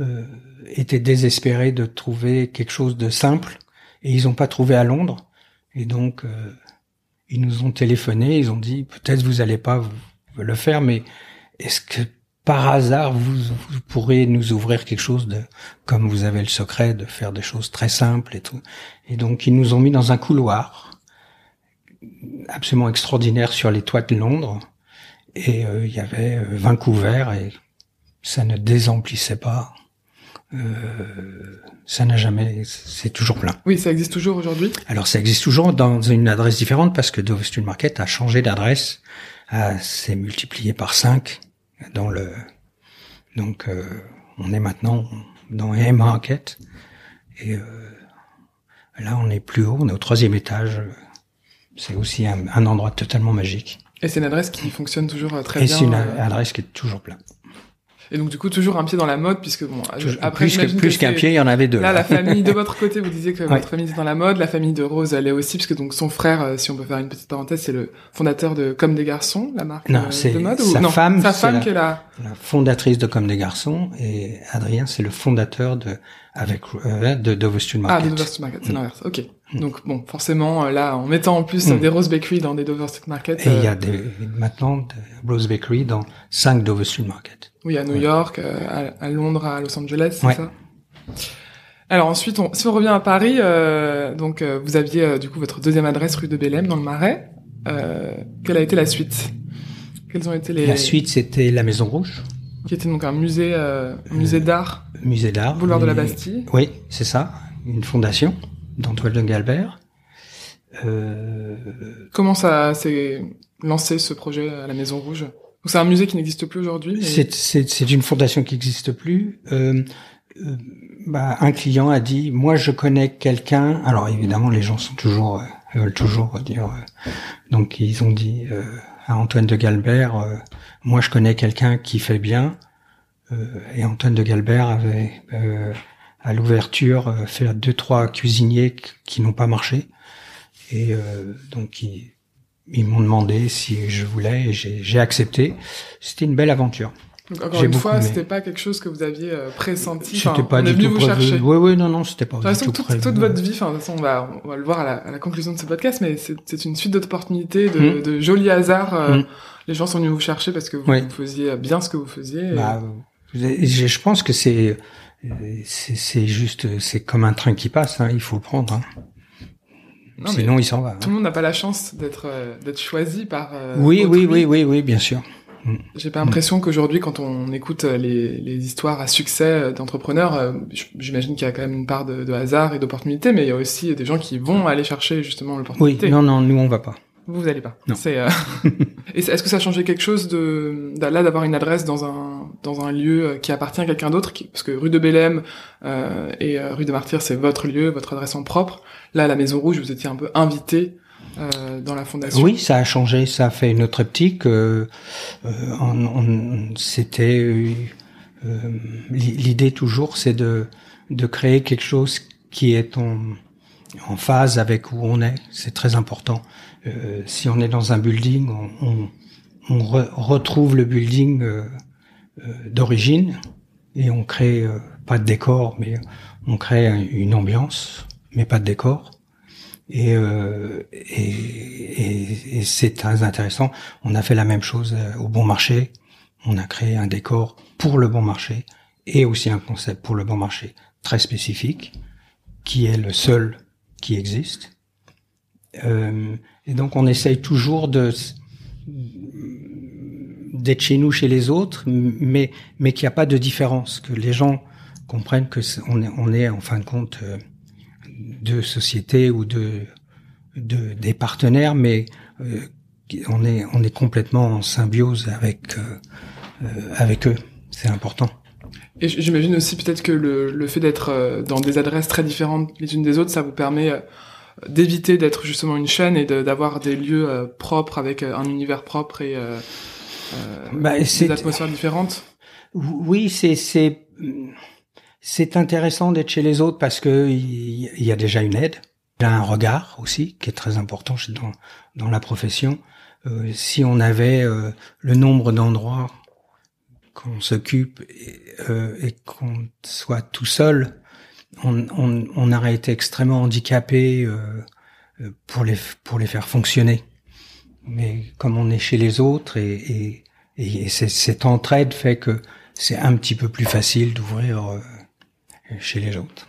euh, étaient désespérés de trouver quelque chose de simple, et ils n'ont pas trouvé à Londres. Et donc, euh, ils nous ont téléphoné, ils ont dit peut-être vous allez pas le faire, mais est-ce que par hasard vous, vous pourrez nous ouvrir quelque chose de comme vous avez le secret de faire des choses très simples et tout. Et donc ils nous ont mis dans un couloir absolument extraordinaire sur les toits de Londres et euh, il y avait euh, 20 couverts et ça ne désemplissait pas. Euh, ça n'a jamais, c'est toujours plein. Oui, ça existe toujours aujourd'hui. Alors ça existe toujours dans une adresse différente parce que Dover Street Market a changé d'adresse, s'est multiplié par 5 dans le donc euh, on est maintenant dans M Market et euh, là on est plus haut, on est au troisième étage. C'est aussi un, un endroit totalement magique. Et c'est une adresse qui fonctionne toujours euh, très et bien. c'est une adresse qui est toujours pleine. Et donc du coup toujours un pied dans la mode puisque bon je- Toujours- après plus que- j'imagine plus que qu'un c'est- pied, il y en avait deux. Là, la famille de votre côté, vous disiez que Ouais. votre famille était dans la mode, la famille de Rose, elle est aussi, puisque donc son frère, euh, si on peut faire une petite parenthèse, c'est le fondateur de Comme des garçons, la marque Non, euh, c'est de mode sa non, femme, sa c'est femme la- qui est là. la fondatrice de Comme des garçons et Adrien c'est le fondateur de avec euh, de Dover Street Ah, Market. de Dover Street Market, c'est Mm. l'inverse. Ok. Donc bon, forcément, euh, là, en mettant en plus euh, Mm. des Rose Bakery dans des Dover Street Market, Et il y euh, a des, maintenant de Rose Bakery dans 5 Dover Street Market. oui, à New Ouais. York, euh, à, à Londres, à Los Angeles, c'est Ouais. ça? Alors ensuite, on, si on revient à Paris, euh, donc euh, vous aviez euh, du coup votre deuxième adresse rue de Bélem dans le Marais. Euh, quelle a été la suite? Quelles ont été les La suite, c'était la Maison Rouge, qui était donc un musée, euh, musée d'art, musée d'art. boulevard de la Bastille. Oui, c'est ça. une fondation d'Antoine de Galbert. Euh... Comment ça s'est lancé ce projet à la Maison Rouge? C'est un musée qui n'existe plus aujourd'hui C'est une fondation qui n'existe plus. Euh, euh, bah, un client a dit, moi je connais quelqu'un. Alors évidemment, les gens sont toujours euh, veulent toujours dire. Euh, donc ils ont dit à Antoine de Galbert, moi je connais quelqu'un qui fait bien. et Antoine de Galbert avait à l'ouverture fait deux trois cuisiniers qui n'ont pas marché. Et donc ils, ils m'ont demandé si je voulais et j'ai accepté. C'était une belle aventure. Donc, encore une fois, c'était pas quelque chose que vous aviez euh, pressenti. C'était pas du tout vous chercher. Oui, oui, non, non, c'était pas du tout toute, toute votre vie, enfin, de toute façon, on va, on va le voir à la, à la conclusion de ce podcast, mais c'est une suite d'opportunités, de, mmh. de, jolis hasards. Euh, mmh. Les gens sont venus vous chercher parce que vous, vous, faisiez bien ce que vous faisiez. Bah, je pense que c'est, c'est juste, c'est comme un train qui passe. Hein, il faut le prendre. Hein. Non, Sinon, il s'en va. Tout le monde n'a pas la chance d'être euh, d'être choisi par. oui, oui, oui, oui, oui, bien sûr. Mm. J'ai pas l'impression qu'aujourd'hui, quand on écoute euh, les, les histoires à succès euh, d'entrepreneurs, euh, j'imagine qu'il y a quand même une part de, de hasard et d'opportunité, mais il y a aussi des gens qui vont aller chercher justement l'opportunité. Oui, non, non, nous on va pas. Vous, vous allez pas. Non. C'est. Euh... est-ce que ça a changé quelque chose de là d'avoir une adresse dans un dans un lieu qui appartient à quelqu'un d'autre, parce que rue de Bélème euh, et rue de Martyr, c'est votre lieu, votre adresse en propre. Là, à la Maison Rouge, vous étiez un peu invité euh, dans la fondation Oui, ça a changé, ça a fait une autre optique. Euh, euh C'était euh, l'idée toujours, c'est de de créer quelque chose qui est en en phase avec où on est. C'est très important. Si on est dans un building, on, on, on retrouve le building d'origine et on crée pas de décor, mais on crée une ambiance, mais pas de décor. Euh, et, et, et, c'est très intéressant. On a fait la même chose euh, au bon marché. On a créé un décor pour le bon marché et aussi un concept pour le bon marché très spécifique, qui est le seul qui existe. Euh, et donc on essaye toujours de d'être chez nous, chez les autres, mais mais qu'il n'y a pas de différence, que les gens comprennent que on est, on est en fin de compte euh, de sociétés ou de, de des partenaires, mais euh, on est on est complètement en symbiose avec euh, euh, avec eux. C'est important. Et j'imagine aussi peut-être que le, le fait d'être dans des adresses très différentes les unes des autres, ça vous permet d'éviter d'être justement une chaîne et d'avoir des lieux propres avec un univers propre et euh, bah, des atmosphères différentes. Oui, c'est c'est c'est intéressant d'être chez les autres parce que il y, a déjà une aide. Il y a un regard aussi qui est très important dans, dans la profession. Euh, si on avait euh, le nombre d'endroits qu'on s'occupe et, euh, et qu'on soit tout seul, on, on, on, aurait été extrêmement handicapé euh, pour les pour les faire fonctionner. Mais comme on est chez les autres et, et, et cette entraide fait que c'est un petit peu plus facile d'ouvrir chez les autres,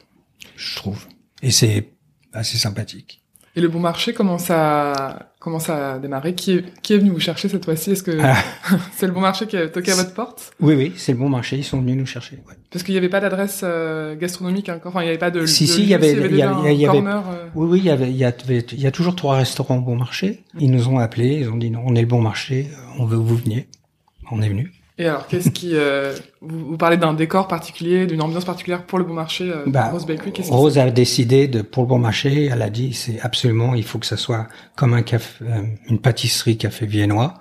je trouve. Et c'est assez sympathique. Et le bon marché, comment ça, comment ça a démarré qui est, qui est venu vous chercher cette fois-ci? Est-ce que ah. c'est le bon marché qui a toqué à votre porte? Oui, oui, c'est le bon marché. Ils sont venus nous chercher. Ouais. Parce qu'il n'y avait pas d'adresse euh, gastronomique encore. Enfin, il n'y avait pas de. Si, si, il y avait, il y avait, il y avait, euh. oui, oui, il y avait, il y, avait, il y a toujours trois restaurants au bon marché. Ils nous ont appelés, ils ont dit non, on est le bon marché, on veut que vous veniez. On est venu. Et alors, qu'est-ce qui euh, vous, parlez d'un décor particulier, d'une ambiance particulière pour le bon marché euh, bah, Rose Bakery Rose a décidé de pour le bon marché. Elle a dit c'est absolument il faut que ça soit comme un café, euh, une pâtisserie café viennois.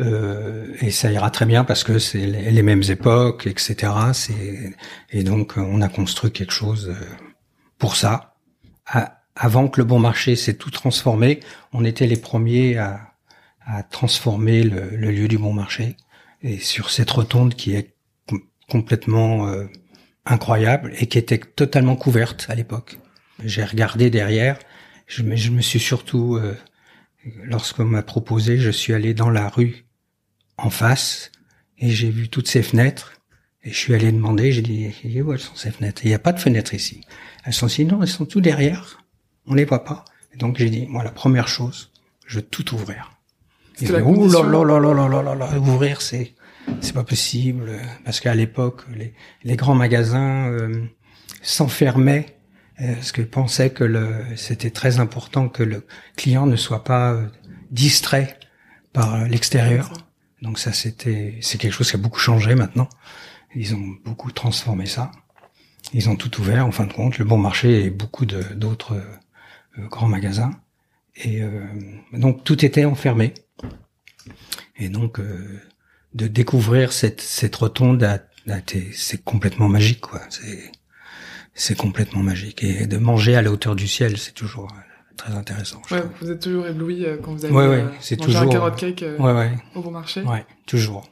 Euh, et ça ira très bien parce que c'est les, mêmes époques, etc. C'est et donc on a construit quelque chose euh, pour ça. avant que le bon marché s'est tout transformé, on était les premiers à, à transformer le, le lieu du bon marché et sur cette rotonde qui est complètement euh, incroyable et qui était totalement couverte à l'époque. J'ai regardé derrière, je me, je me suis surtout, euh, lorsqu'on m'a proposé, je suis allé dans la rue en face et j'ai vu toutes ces fenêtres et je suis allé demander, j'ai dit, où elles sont ces fenêtres? Il n'y a pas de fenêtres ici. Elles sont ici, non, elles sont tout derrière. On les voit pas. Et donc j'ai dit, moi la première chose, je veux tout ouvrir. Et là, là, là, là, là, là, là, ouvrir, c'est, c'est pas possible. Parce qu'à l'époque, les, les, grands magasins euh, s'enfermaient parce que pensait que le, c'était très important que le client ne soit pas euh, distrait par l'extérieur. Donc ça, c'était, c'est quelque chose qui a beaucoup changé maintenant. Ils ont beaucoup transformé ça. Ils ont tout ouvert, en fin de compte, le bon marché et beaucoup d'autres euh, grands magasins. Et euh, donc tout était enfermé. Et donc de découvrir cette, cette rotonde, c'est complètement magique, quoi. C'est c'est complètement magique. Et de manger à la hauteur du ciel, c'est toujours euh, très intéressant. Ouais, vous êtes toujours ébloui euh, quand vous avez ouais, ouais, euh, c'est toujours... un carotte cake au bon marché. Ouais, toujours.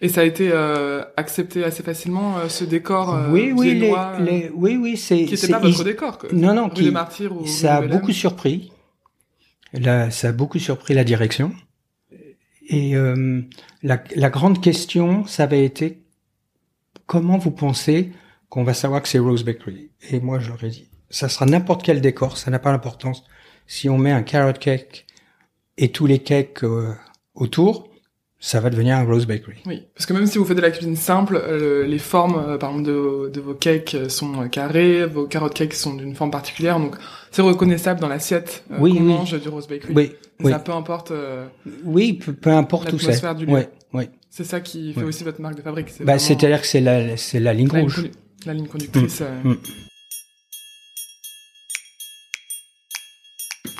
Et ça a été euh, accepté assez facilement ce décor euh, oui, oui, les, les, oui, oui, c'est qui n'était pas votre décor. Quoi. Non, non, qui, martyrs ou ça a beaucoup surpris. Là, ça a beaucoup surpris la direction. Et euh, la, la grande question, ça avait été comment vous pensez qu'on va savoir que c'est Rose Bakery? Et moi, je leur ai dit, ça sera n'importe quel décor, ça n'a pas d'importance. Si on met un carrot cake et tous les cakes euh, autour, ça va devenir un Rose Bakery. Oui, parce que même si vous faites de la cuisine simple, euh, les formes, euh, par exemple, de, de, vos cakes sont carrées, vos carrot cakes sont d'une forme particulière, donc c'est reconnaissable dans l'assiette oui, qu'on mange du Rose Bakery. Oui, ça peu importe. oui, peu, peu importe où c'est. du lieu. Oui, C'est ça qui fait aussi votre marque de fabrique. Bah, c'est-à-dire que c'est la, c'est la ligne rouge la ligne conductrice. Mm. Euh.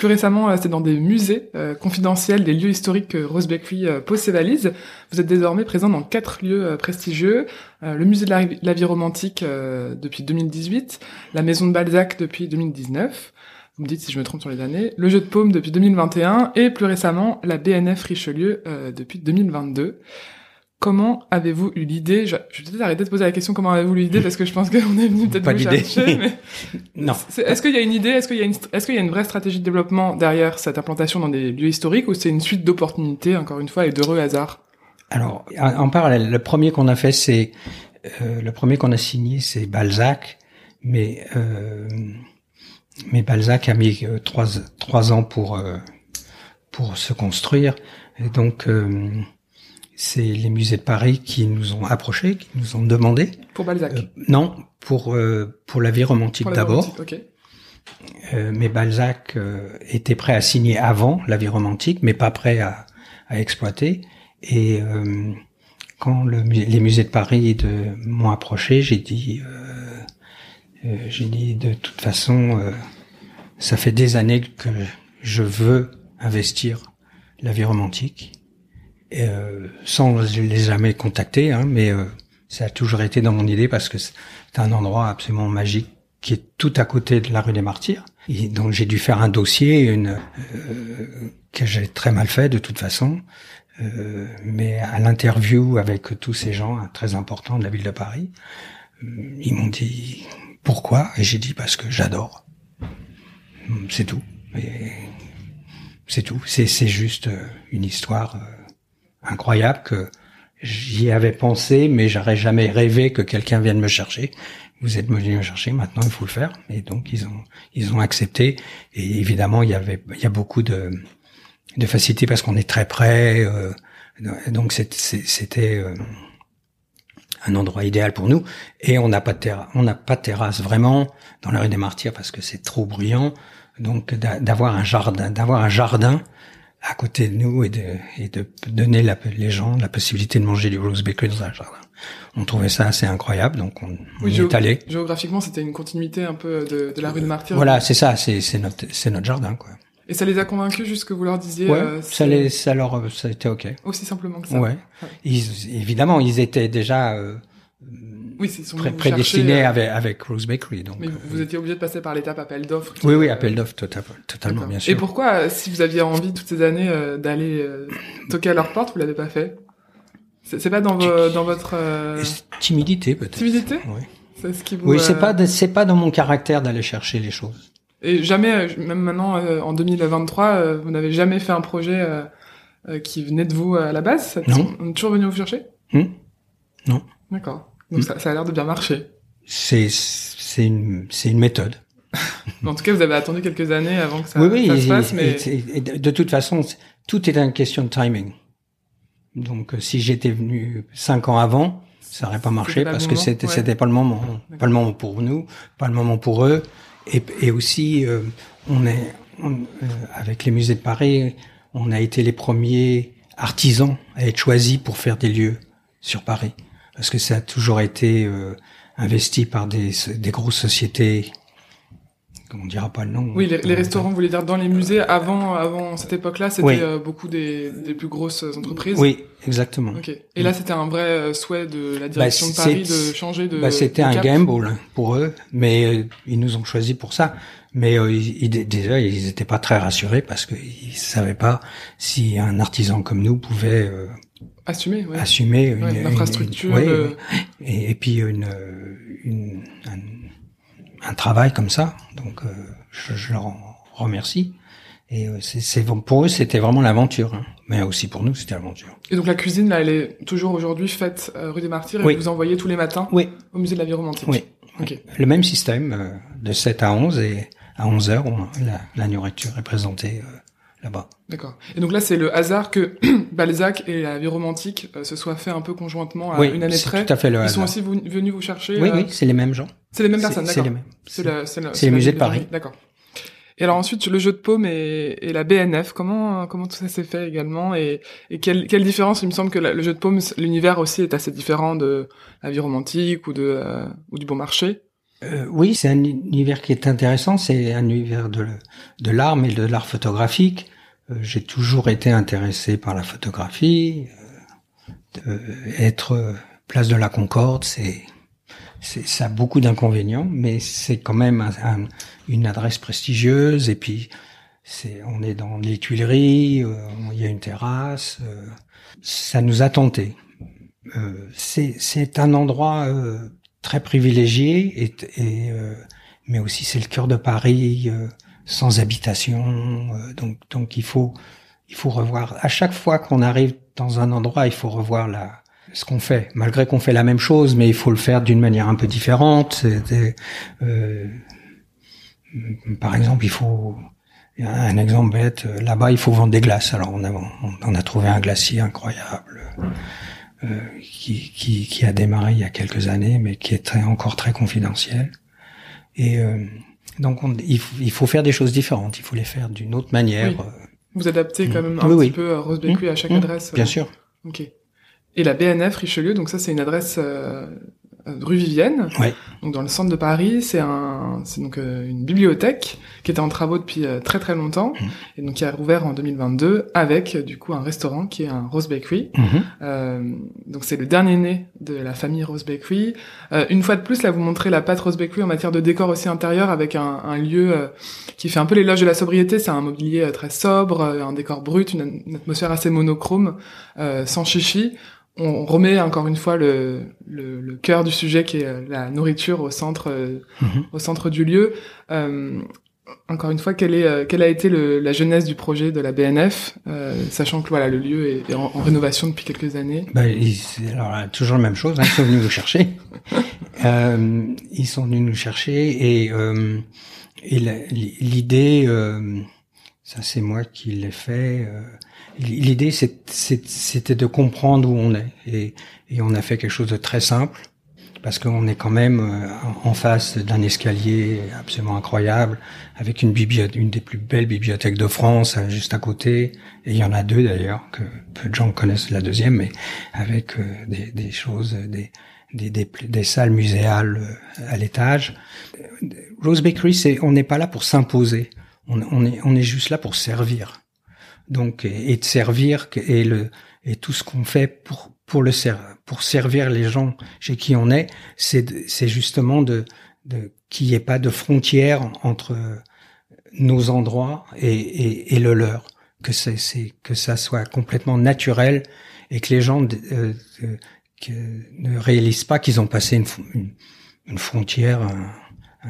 Plus récemment, euh, c'est dans des musées euh, confidentiels, des lieux historiques que Rose Bakery pose ses valises. Vous êtes désormais présent dans quatre lieux prestigieux. le musée de la, vie romantique depuis 2018, la maison de Balzac depuis 2019, vous me dites si je me trompe sur les années, le jeu de paume depuis 2021 et plus récemment la BNF Richelieu depuis 2022. Comment avez-vous eu l'idée je, je, vais peut-être arrêter de poser la question comment avez-vous eu l'idée parce que je pense qu'on est venu peut-être vous chercher. Mais non. Est-ce qu'il y a une idée Est-ce qu'il y a une Est-ce qu'il y a une vraie stratégie de développement derrière cette implantation dans des lieux historiques ou c'est une suite d'opportunités encore une fois et d'heureux hasards? Alors en parallèle, le premier qu'on a fait c'est euh, le premier qu'on a signé c'est Balzac, mais euh, mais Balzac a mis euh, trois trois ans pour euh, pour se construire et donc euh, c'est les musées de Paris qui nous ont approchés, qui nous ont demandé. Pour Balzac. Euh, non, pour euh, pour la vie romantique d'abord. Euh, mais Balzac était prêt à signer avant la vie romantique, mais pas prêt à, à exploiter. Et quand le, les musées de Paris m'ont approché, j'ai dit, j'ai dit de toute façon, ça fait des années que je veux investir la vie romantique euh, sans les jamais contacter, hein, mais euh, ça a toujours été dans mon idée parce que c'est un endroit absolument magique qui est tout à côté de la rue des Martyrs. Et donc j'ai dû faire un dossier une, euh, que j'ai très mal fait de toute façon. Euh, mais à l'interview avec tous ces gens hein, très importants de la ville de Paris, euh, ils m'ont dit pourquoi? Et j'ai dit parce que j'adore. C'est tout. C'est tout. C'est juste une histoire incroyable que j'y avais pensé, mais j'aurais jamais rêvé que quelqu'un vienne me chercher. Vous êtes venu me chercher, maintenant il faut le faire. Et donc ils ont ils ont accepté. Et évidemment il y avait il y a beaucoup de de facilité parce qu'on est très près. Euh, donc c'était euh, un endroit idéal pour nous. Et on n'a pas de terrasse, on n'a pas de terrasse vraiment dans la rue des Martyrs parce que c'est trop bruyant. Donc d'avoir un jardin, d'avoir un jardin à côté de nous et de, et de donner la, les gens la possibilité de manger du bakery dans un jardin. On trouvait ça assez incroyable, donc on, oui, y est allé. Géographiquement, c'était une continuité un peu de, de la rue de Martyr. Voilà, c'est ça, c'est, c'est notre, c'est notre jardin, quoi. Et ça les a convaincus juste que vous leur disiez. Ouais, euh, ça les, ça leur, ça été ok. Aussi simplement que ça. Ouais. Ils, évidemment, ils étaient déjà euh, oui, c'est pré prédestiné euh, avec, avec Rose Bakery. Donc, mais vous, étiez obligé de passer par l'étape appel d'offres. Oui, oui, appel d'offres, tota-, totalement, bien sûr. Et pourquoi, si vous aviez envie toutes ces années euh, d'aller euh, toquer à leur porte, vous l'avez pas fait? C'est pas dans, dans votre timidité peut-être. Timidité? Oui. C'est ce qui vous. Oui, c'est pas c'est pas dans mon caractère d'aller chercher les choses. Et jamais, même maintenant en 2023, vous n'avez jamais fait un projet qui venait de vous à la base? Non. On est toujours venu vous chercher? Hmm? Non. D'accord. Donc ça, ça, a l'air de bien marcher. C'est c'est une c'est une méthode. en tout cas, vous avez attendu quelques années avant que ça, oui, oui, se passe, mais de toute façon, tout est une question de timing. Donc, euh, si j'étais venu cinq ans avant, ça n'aurait pas marché parce que c'était c'était pas le moment, pas le moment pour nous, pas le moment pour eux. Et, et aussi, euh, on est on, euh, avec les musées de Paris, on a été les premiers artisans à être choisis pour faire des lieux sur Paris, parce que ça a toujours été euh, investi par des, des grosses sociétés on dira pas le nom. Oui, les, les restaurants, vous voulez dire dans les musées avant, avant cette époque-là, c'était oui. beaucoup des, des, plus grosses entreprises. Oui, exactement. Okay. Et là, c'était un vrai souhait de la direction bah, de Paris de changer de. Bah, c'était un gamble pour eux, mais euh, ils nous ont choisi pour ça. Mais euh, ils, déjà, ils n'étaient pas très rassurés parce qu'ils savaient pas si un artisan comme nous pouvait euh, assumer, ouais. assumer une, ouais, infrastructure. Une, euh, et, et, puis une, une un, un, travail comme ça. Donc, je, je, leur remercie. Et c'est pour eux, c'était vraiment l'aventure, hein. mais aussi pour nous, c'était l'aventure. Et donc la cuisine, là, elle est toujours aujourd'hui faite rue des Martyrs et oui. vous envoyez tous les matins oui. au musée de la vie romantique. Oui. Okay. Le même système euh, de 7 à 11 et à 11 heures, on, la, la, nourriture est présentée euh, là-bas. D'accord. Et donc là, c'est le hasard que Balzac et la vie romantique euh, se soient fait un peu conjointement à oui, une année près. tout à fait le Ils hasard. sont aussi venus vous chercher. Oui, oui, c'est les mêmes gens. C'est les mêmes personnes, C'est d'accord. les mêmes. C'est le, c'est le, C'est les musées de Paris. D'accord. Et alors ensuite le jeu de paume et, et la BNF, comment comment tout ça s'est fait également et, et quelle, quelle différence? Il me semble que la, le jeu de paume, l'univers aussi est assez différent de la vie romantique ou de euh, ou du bon marché. Euh, oui, c'est un univers qui est intéressant. C'est un univers de, de l'art, mais de l'art photographique. Euh, J'ai toujours été intéressé par la photographie. Euh, être place de la Concorde, c'est ça a beaucoup d'inconvénients, mais c'est quand même un, un, une adresse prestigieuse. Et puis, c'est, on est dans les Tuileries, il y a une terrasse. Ça nous a tenté. C'est un endroit très privilégié, et, et mais aussi c'est le cœur de Paris, sans habitation. donc, donc il faut, il faut revoir. À chaque fois qu'on arrive dans un endroit, il faut revoir la ce qu'on fait, malgré qu'on fait la même chose, mais il faut le faire d'une manière un peu différente. Euh, par exemple, il faut un exemple bête. Là-bas, il faut vendre des glaces. Alors, on a, on a trouvé un glacier incroyable euh, qui, qui, qui, a démarré il y a quelques années, mais qui est très, encore très confidentiel. Et euh, donc, on, il, il, faut faire des choses différentes. Il faut les faire d'une autre manière. Oui. Vous adaptez quand même un oui, petit oui. peu Rose Bécu à chaque mmh. adresse. Bien sûr. Ok. Et la BNF Richelieu, donc ça c'est une adresse euh, rue Vivienne, ouais. donc dans le centre de Paris. C'est un, c'est donc euh, une bibliothèque qui était en travaux depuis euh, très très longtemps mmh. et donc qui a rouvert en 2022 avec du coup un restaurant qui est un Rose Bakery. Mmh. donc c'est le dernier né de la famille Rose Bakery. Euh, une fois de plus, là vous montrez la pâte Rose Bakery en matière de décor aussi intérieur avec un, un lieu euh, qui fait un peu l'éloge de la sobriété. C'est un mobilier euh, très sobre, un décor brut, une, une atmosphère assez monochrome, sans chichi on remet encore une fois le, le, le, cœur du sujet qui est la nourriture au centre mmh. au centre du lieu. Euh, encore une fois, quelle est quelle a été le, la jeunesse du projet de la BNF, euh, sachant que voilà le lieu est, est en, en, rénovation depuis quelques années? Ben, alors toujours la même chose. Hein, ils sont venus nous chercher. euh, ils sont venus nous chercher et euh, et l'idée, euh, ça c'est moi qui l'ai fait. Euh, L'idée, c'était de comprendre où on est, et, et, on a fait quelque chose de très simple, parce qu'on est quand même euh, en face d'un escalier absolument incroyable, avec une bibliothèque, une des plus belles bibliothèques de France, euh, juste à côté, et il y en a deux d'ailleurs, que peu de gens connaissent la deuxième, mais avec euh, des, des, choses, des, des, des, des salles muséales à l'étage. Rose Bakery, c'est, on n'est pas là pour s'imposer, on, on, est, on est juste là pour servir donc et, de servir et le et tout ce qu'on fait pour pour le pour servir les gens chez qui on est c'est c'est justement de de qu'il n'y ait pas de frontière entre nos endroits et, et, et le leur. Que c'est que ça soit complètement naturel et que les gens euh, euh, que ne réalisent pas qu'ils ont passé une, une, frontière euh,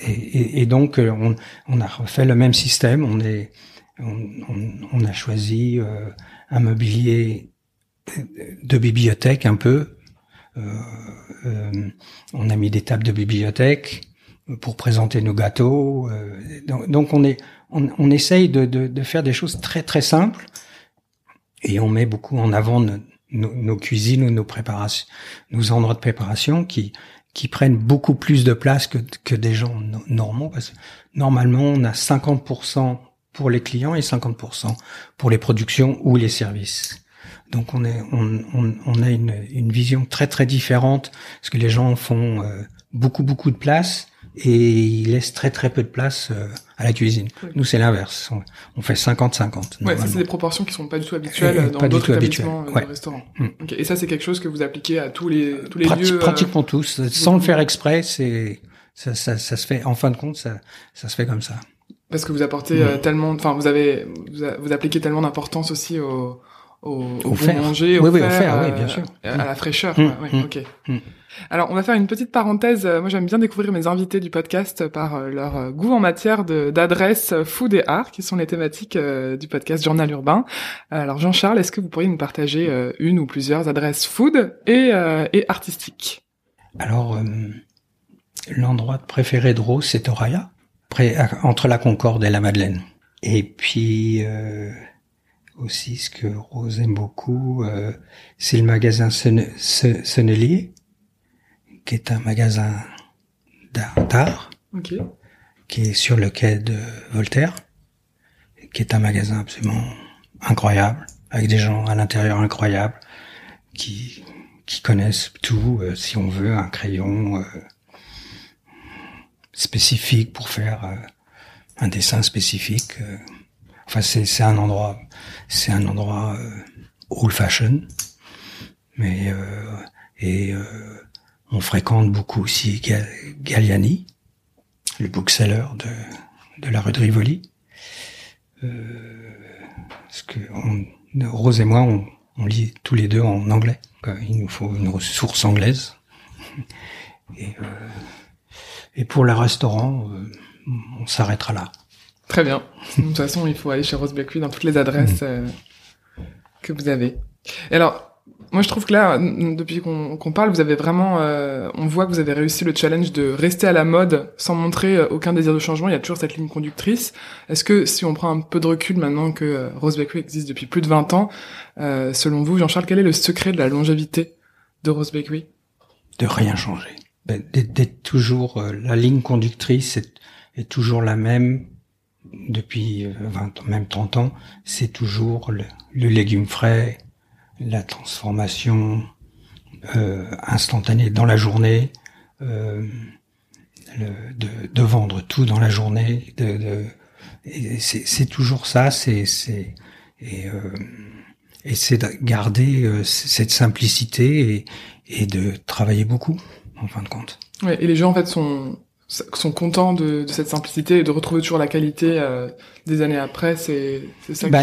et, et, donc on, on a refait le même système. On est on, on, a choisi euh, un mobilier de bibliothèque un peu. Euh, euh, on a mis des tables de bibliothèque pour présenter nos gâteaux. donc, donc, on est, on, on essaye de, de, de, faire des choses très très simples et on met beaucoup en avant nos, nos, nos cuisines ou nos préparations, nos endroits de préparation qui qui prennent beaucoup plus de place que, que des gens normaux parce que normalement on a 50% pour les clients et 50% pour les productions ou les services. Donc on, est, on, on, on a une, une, vision très très différente parce que les gens font euh, beaucoup beaucoup de place et ils laissent très très peu de place euh, à la cuisine. Nous c'est l'inverse, on, fait 50-50. Ouais, ça c'est des proportions qui sont pas du tout habituelles dans d'autres établissements euh, de restaurants. Mm. Et ça c'est quelque chose que vous appliquez à tous les tous les lieux. Pratiquement tous, sans le faire exprès, c'est ça, ça, ça, se fait. En fin de compte, ça, ça se fait comme ça. Parce que vous apportez tellement, enfin vous avez vous, appliquez tellement d'importance aussi au au, au, manger, au, oui, faire, oui, bien sûr. à la fraîcheur. Mmh, oui, mmh, ok. Alors, on va faire une petite parenthèse. Moi, j'aime bien découvrir mes invités du podcast par euh, leur euh, goût en matière d'adresse food et art, qui sont les thématiques euh, du podcast Journal Urbain. Alors, Jean-Charles, est-ce que vous pourriez nous partager une ou plusieurs adresses food et, et artistiques? Alors, l'endroit préféré de Rose, c'est Oraya, près, entre la Concorde et la Madeleine. Et puis aussi ce que Rose aime beaucoup, euh, c'est le magasin Sennelier, qui est un magasin d'art, qui est sur le quai de Voltaire, qui est un magasin absolument incroyable, avec des gens à l'intérieur incroyables, qui, qui connaissent tout, euh, si on veut, un crayon euh, spécifique pour faire un dessin spécifique. Enfin, c'est un endroit, c'est un endroit euh, old fashion, mais euh, et euh, on fréquente beaucoup aussi Galliani, le bookseller de de la rue de Rivoli. parce que Rose et moi, on, on, lit tous les deux en anglais. Il nous faut une ressource anglaise. Et, et pour le restaurant, on s'arrêtera là. Très bien. De toute façon, il faut aller chez Rose Bakery dans toutes les adresses mm. euh, que vous avez. Et alors, moi, je trouve que là, depuis qu'on parle, vous avez vraiment, euh, on voit que vous avez réussi le challenge de rester à la mode sans montrer euh, aucun désir de changement. Il y a toujours cette ligne conductrice. Est-ce que si on prend un peu de recul maintenant que Rose Bakery existe depuis plus de 20 ans, selon vous, Jean-Charles, quel est le secret de la longévité de Rose Bakery De rien changer. Ben, d'être toujours la ligne conductrice est, est toujours la même depuis 20, euh, même 30 ans, c'est toujours le, légume frais, la transformation euh, instantanée dans la journée, euh, de, de, vendre tout dans la journée. De, de c'est toujours ça, c'est et, euh, et c'est de garder euh, cette simplicité et, et de travailler beaucoup en fin de compte. Ouais, et les gens en fait sont sont contents de, de, cette simplicité et de retrouver toujours la qualité euh, des années après. C'est ça bah,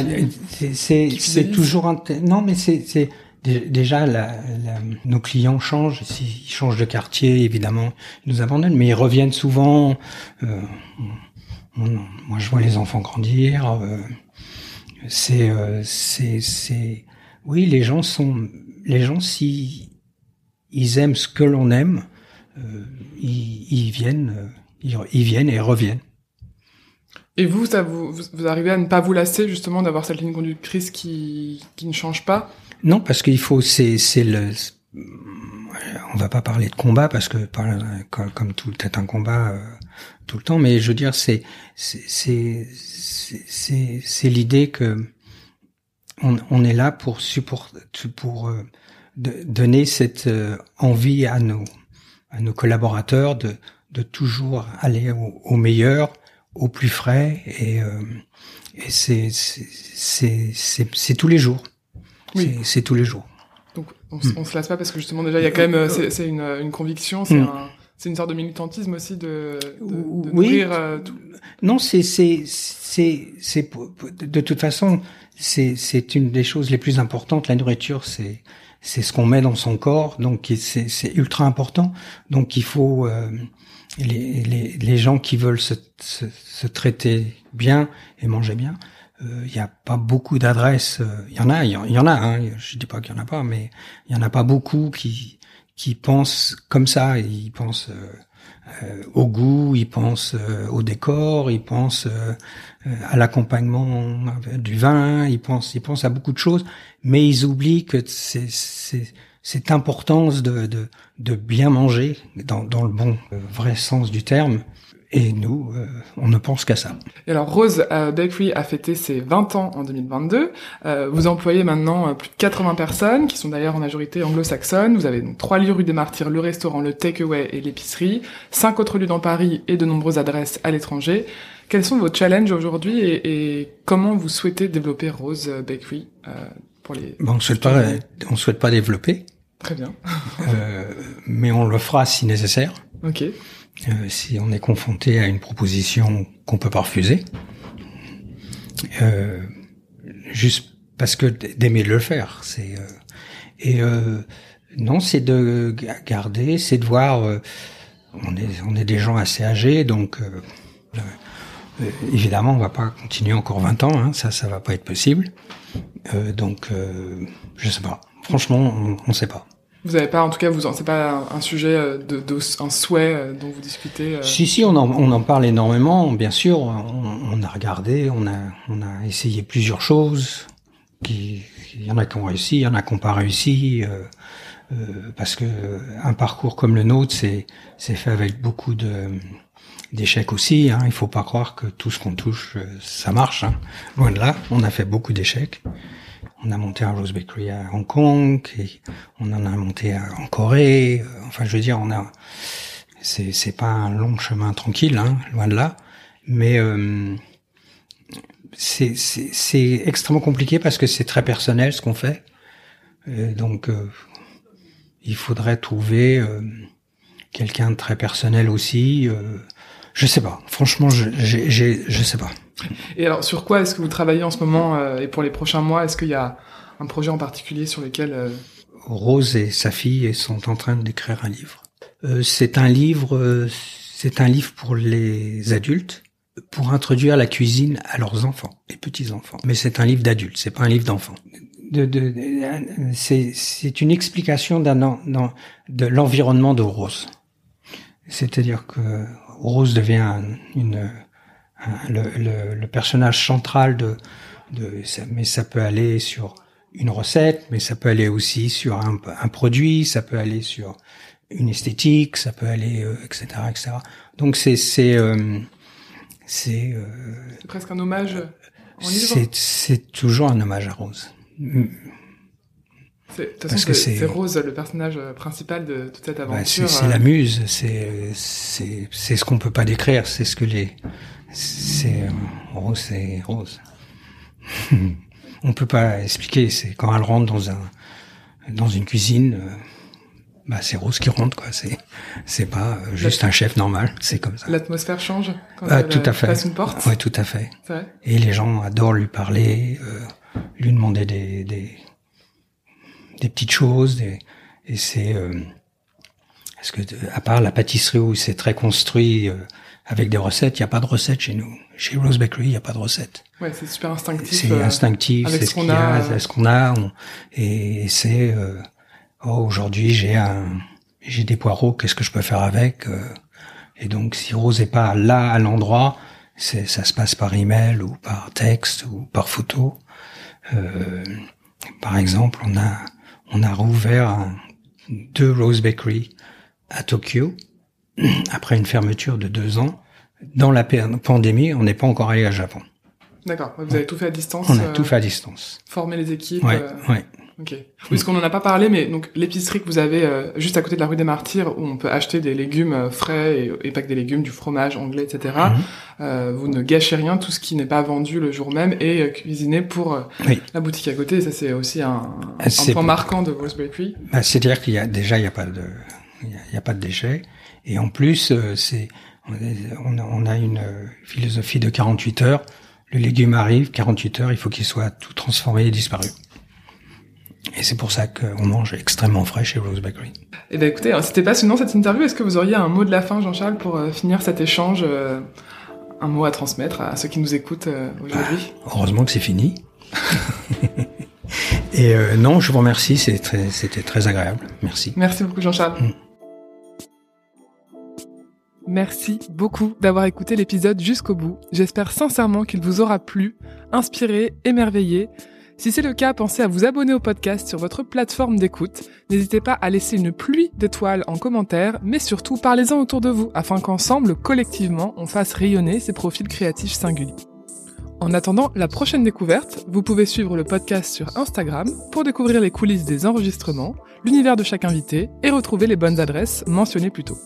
C'est c'est toujours un non mais c'est déjà la, nos clients changent. S'ils changent de quartier, évidemment, ils nous abandonnent, mais ils reviennent souvent. Euh, moi, je vois les enfants grandir. Euh, c'est c'est c'est oui, les gens sont les gens si ils aiment ce que l'on aime euh, ils, viennent, euh, ils, viennent et reviennent. Et vous, ça vous, vous arrivez à ne pas vous lasser justement d'avoir cette ligne conductrice qui, qui ne change pas? Non, parce qu'il faut, c'est, c'est le, on va pas parler de combat parce que comme tout est un combat euh, tout le temps, mais je veux dire c'est c'est c'est c'est l'idée que on, on, est là pour supporter pour donner cette envie à nos à nos collaborateurs de, de toujours aller au, meilleur, au plus frais, et, euh, et c'est c'est tous les jours. Oui. C'est tous les jours. Donc on, on, se lasse pas parce que justement déjà il y a quand même euh, c'est une, une conviction, c'est un c'est une sorte de militantisme aussi de, de, de oui. Euh, tout. Non, c'est c'est c'est c'est de toute façon c'est c'est une des choses les plus importantes. La nourriture, c'est c'est ce qu'on met dans son corps, donc c'est ultra important. Donc il faut euh, les, les, les, gens qui veulent se, se, se, traiter bien et manger bien. Euh, il n'y a pas beaucoup d'adresses. Euh, il y en a, il y, en a. Hein, je dis pas qu'il y en a pas, mais il y en a pas beaucoup qui qui pensent comme ça. Ils pensent euh, au goût, ils pensent au décor, ils pensent à l'accompagnement du vin, ils pensent, ils pensent à beaucoup de choses, mais ils oublient que c'est, c'est, cette importance de, de, de bien manger dans, dans le bon vrai sens du terme. Et nous, euh, on ne pense qu'à ça. Et alors Rose euh, Bakery a fêté ses 20 ans en 2022. Euh, vous employez maintenant plus de 80 personnes, qui sont d'ailleurs en majorité anglo-saxonnes. Vous avez donc trois lieux rue des Martyrs, le restaurant, le takeaway et l'épicerie, cinq autres lieux dans Paris et de nombreuses adresses à l'étranger. Quels sont vos challenges aujourd'hui et, et, comment vous souhaitez développer Rose Bakery pour les bon, On souhaite pas, on souhaite pas développer. Très bien. mais on le fera si nécessaire. Ok. Euh, si on est confronté à une proposition qu'on peut pas refuser, euh, juste parce que d'aimer le faire, c'est euh, et euh, non, c'est de garder, c'est de voir. Euh, on est on est des gens assez âgés, donc évidemment on va pas continuer encore 20 ans, hein, ça ça va pas être possible. donc je sais pas. Franchement, on, on sait pas. Vous n'avez pas, en tout cas, vous, c'est pas un, sujet euh, de, de, un souhait euh, dont vous discutez. Euh... Si, si, on en, on en parle énormément, bien sûr. On, on, a regardé, on a, on a essayé plusieurs choses. Il y en a qui ont réussi, il y en a qui n'ont pas réussi. Euh, euh, parce que un parcours comme le nôtre, c'est, c'est fait avec beaucoup de d'échecs aussi. Hein. Il faut pas croire que tout ce qu'on touche, ça marche. Hein. Loin de là, on a fait beaucoup d'échecs. On a monté un Rose Bakery à Hong Kong, et on en a monté en Corée. Euh, enfin, je veux dire, on a, c'est c'est pas un long chemin tranquille, hein, loin de là, mais euh, c'est c'est extrêmement compliqué parce que c'est très personnel ce qu'on fait. Euh, donc, euh, il faudrait trouver quelqu'un de très personnel aussi. je sais pas. Franchement, je je je sais pas. Et alors, sur quoi est-ce que vous travaillez en ce moment euh, et pour les prochains mois Est-ce qu'il y a un projet en particulier sur lequel euh, Rose et sa fille sont en train d'écrire un livre. Euh, c'est un livre, c'est un livre pour les adultes pour introduire la cuisine à leurs enfants, les petits enfants. Mais c'est un livre d'adultes, c'est pas un livre d'enfants. De, de, c'est une explication d'un de l'environnement de Rose. C'est-à-dire que Rose devient une le, le, le, personnage central de, de mais ça peut aller sur une recette, mais ça peut aller aussi sur un, un produit, ça peut aller sur une esthétique, ça peut aller, euh, etc., etc. Donc c'est c'est euh, c'est euh, presque un hommage C'est c'est toujours un hommage à Rose. Parce que c'est Rose le personnage principal de toute cette aventure. c'est la muse, c'est c'est c'est ce qu'on peut pas décrire, c'est ce que les c'est euh, rose, c'est rose. On peut pas expliquer. C'est quand elle rentre dans un dans une cuisine, euh, bah c'est Rose qui rentre quoi. C'est c'est pas euh, juste un chef normal. C'est comme ça. L'atmosphère change quand ah, tout à fait. passe une porte. Oui, tout à fait. Et les gens adorent lui parler, lui demander des des des petites choses. Des, et c'est parce que à part la pâtisserie où c'est très construit avec des recettes. Il n'y a pas de recettes chez nous. Chez Rose Bakery, il n'y a pas de recettes. Ouais, c'est super instinctif. C'est euh, instinctif, c'est ce qu'on a, c'est ce qu'on a. et c'est euh, oh aujourd'hui j'ai un j'ai des poireaux, qu'est-ce que je peux faire avec euh, Et donc si Rose est pas là à l'endroit, c'est ça se passe par email ou par texte ou par photo. Euh, par exemple, on a on a rouvert un, deux Rose Bakery à Tokyo après une fermeture de deux ans, dans la pandémie, on n'est pas encore allé à Japon. D'accord. Vous avez tout fait à distance. On a tout fait à distance. Former les équipes. Ouais, euh... ouais. Ok. Parce qu'on n'en a pas parlé, mais donc l'épicerie que vous avez euh, juste à côté de la rue des Martyrs, où on peut acheter des légumes euh, frais et, et pas que des légumes, du fromage anglais, etc. Mhm. euh, vous ne gâchez rien, tout ce qui n'est pas vendu le jour même est euh, cuisiné pour la boutique à côté. Et ça, c'est aussi un, un point marquant de Rose Bakery. Bah, C'est-à-dire qu'il y a déjà, il n'y a pas de, il y a pas de déchets. Et en plus, euh, c'est on a une philosophie de 48 heures. Le légume arrive, 48 heures, il faut qu'il soit tout transformé et disparu. Et c'est pour ça qu'on mange extrêmement frais chez Rose Bakery. Eh bien écoutez, hein, c'était passionnant cette interview. Est-ce que vous auriez un mot de la fin, Jean-Charles, pour euh, finir cet échange euh, Un mot à transmettre à ceux qui nous écoutent aujourd'hui? Bah, Heureusement que c'est fini. et non, je vous remercie, c'était très, très agréable. Merci. Merci beaucoup, Jean-Charles. Mm. Merci beaucoup d'avoir écouté l'épisode jusqu'au bout. J'espère sincèrement qu'il vous aura plu, inspiré, émerveillé. Si c'est le cas, pensez à vous abonner au podcast sur votre plateforme d'écoute. N'hésitez pas à laisser une pluie d'étoiles en commentaire, mais surtout parlez-en autour de vous afin qu'ensemble, collectivement, on fasse rayonner ces profils créatifs singuliers. En attendant la prochaine découverte, vous pouvez suivre le podcast sur Instagram pour découvrir les coulisses des enregistrements, l'univers de chaque invité et retrouver les bonnes adresses mentionnées plus tôt.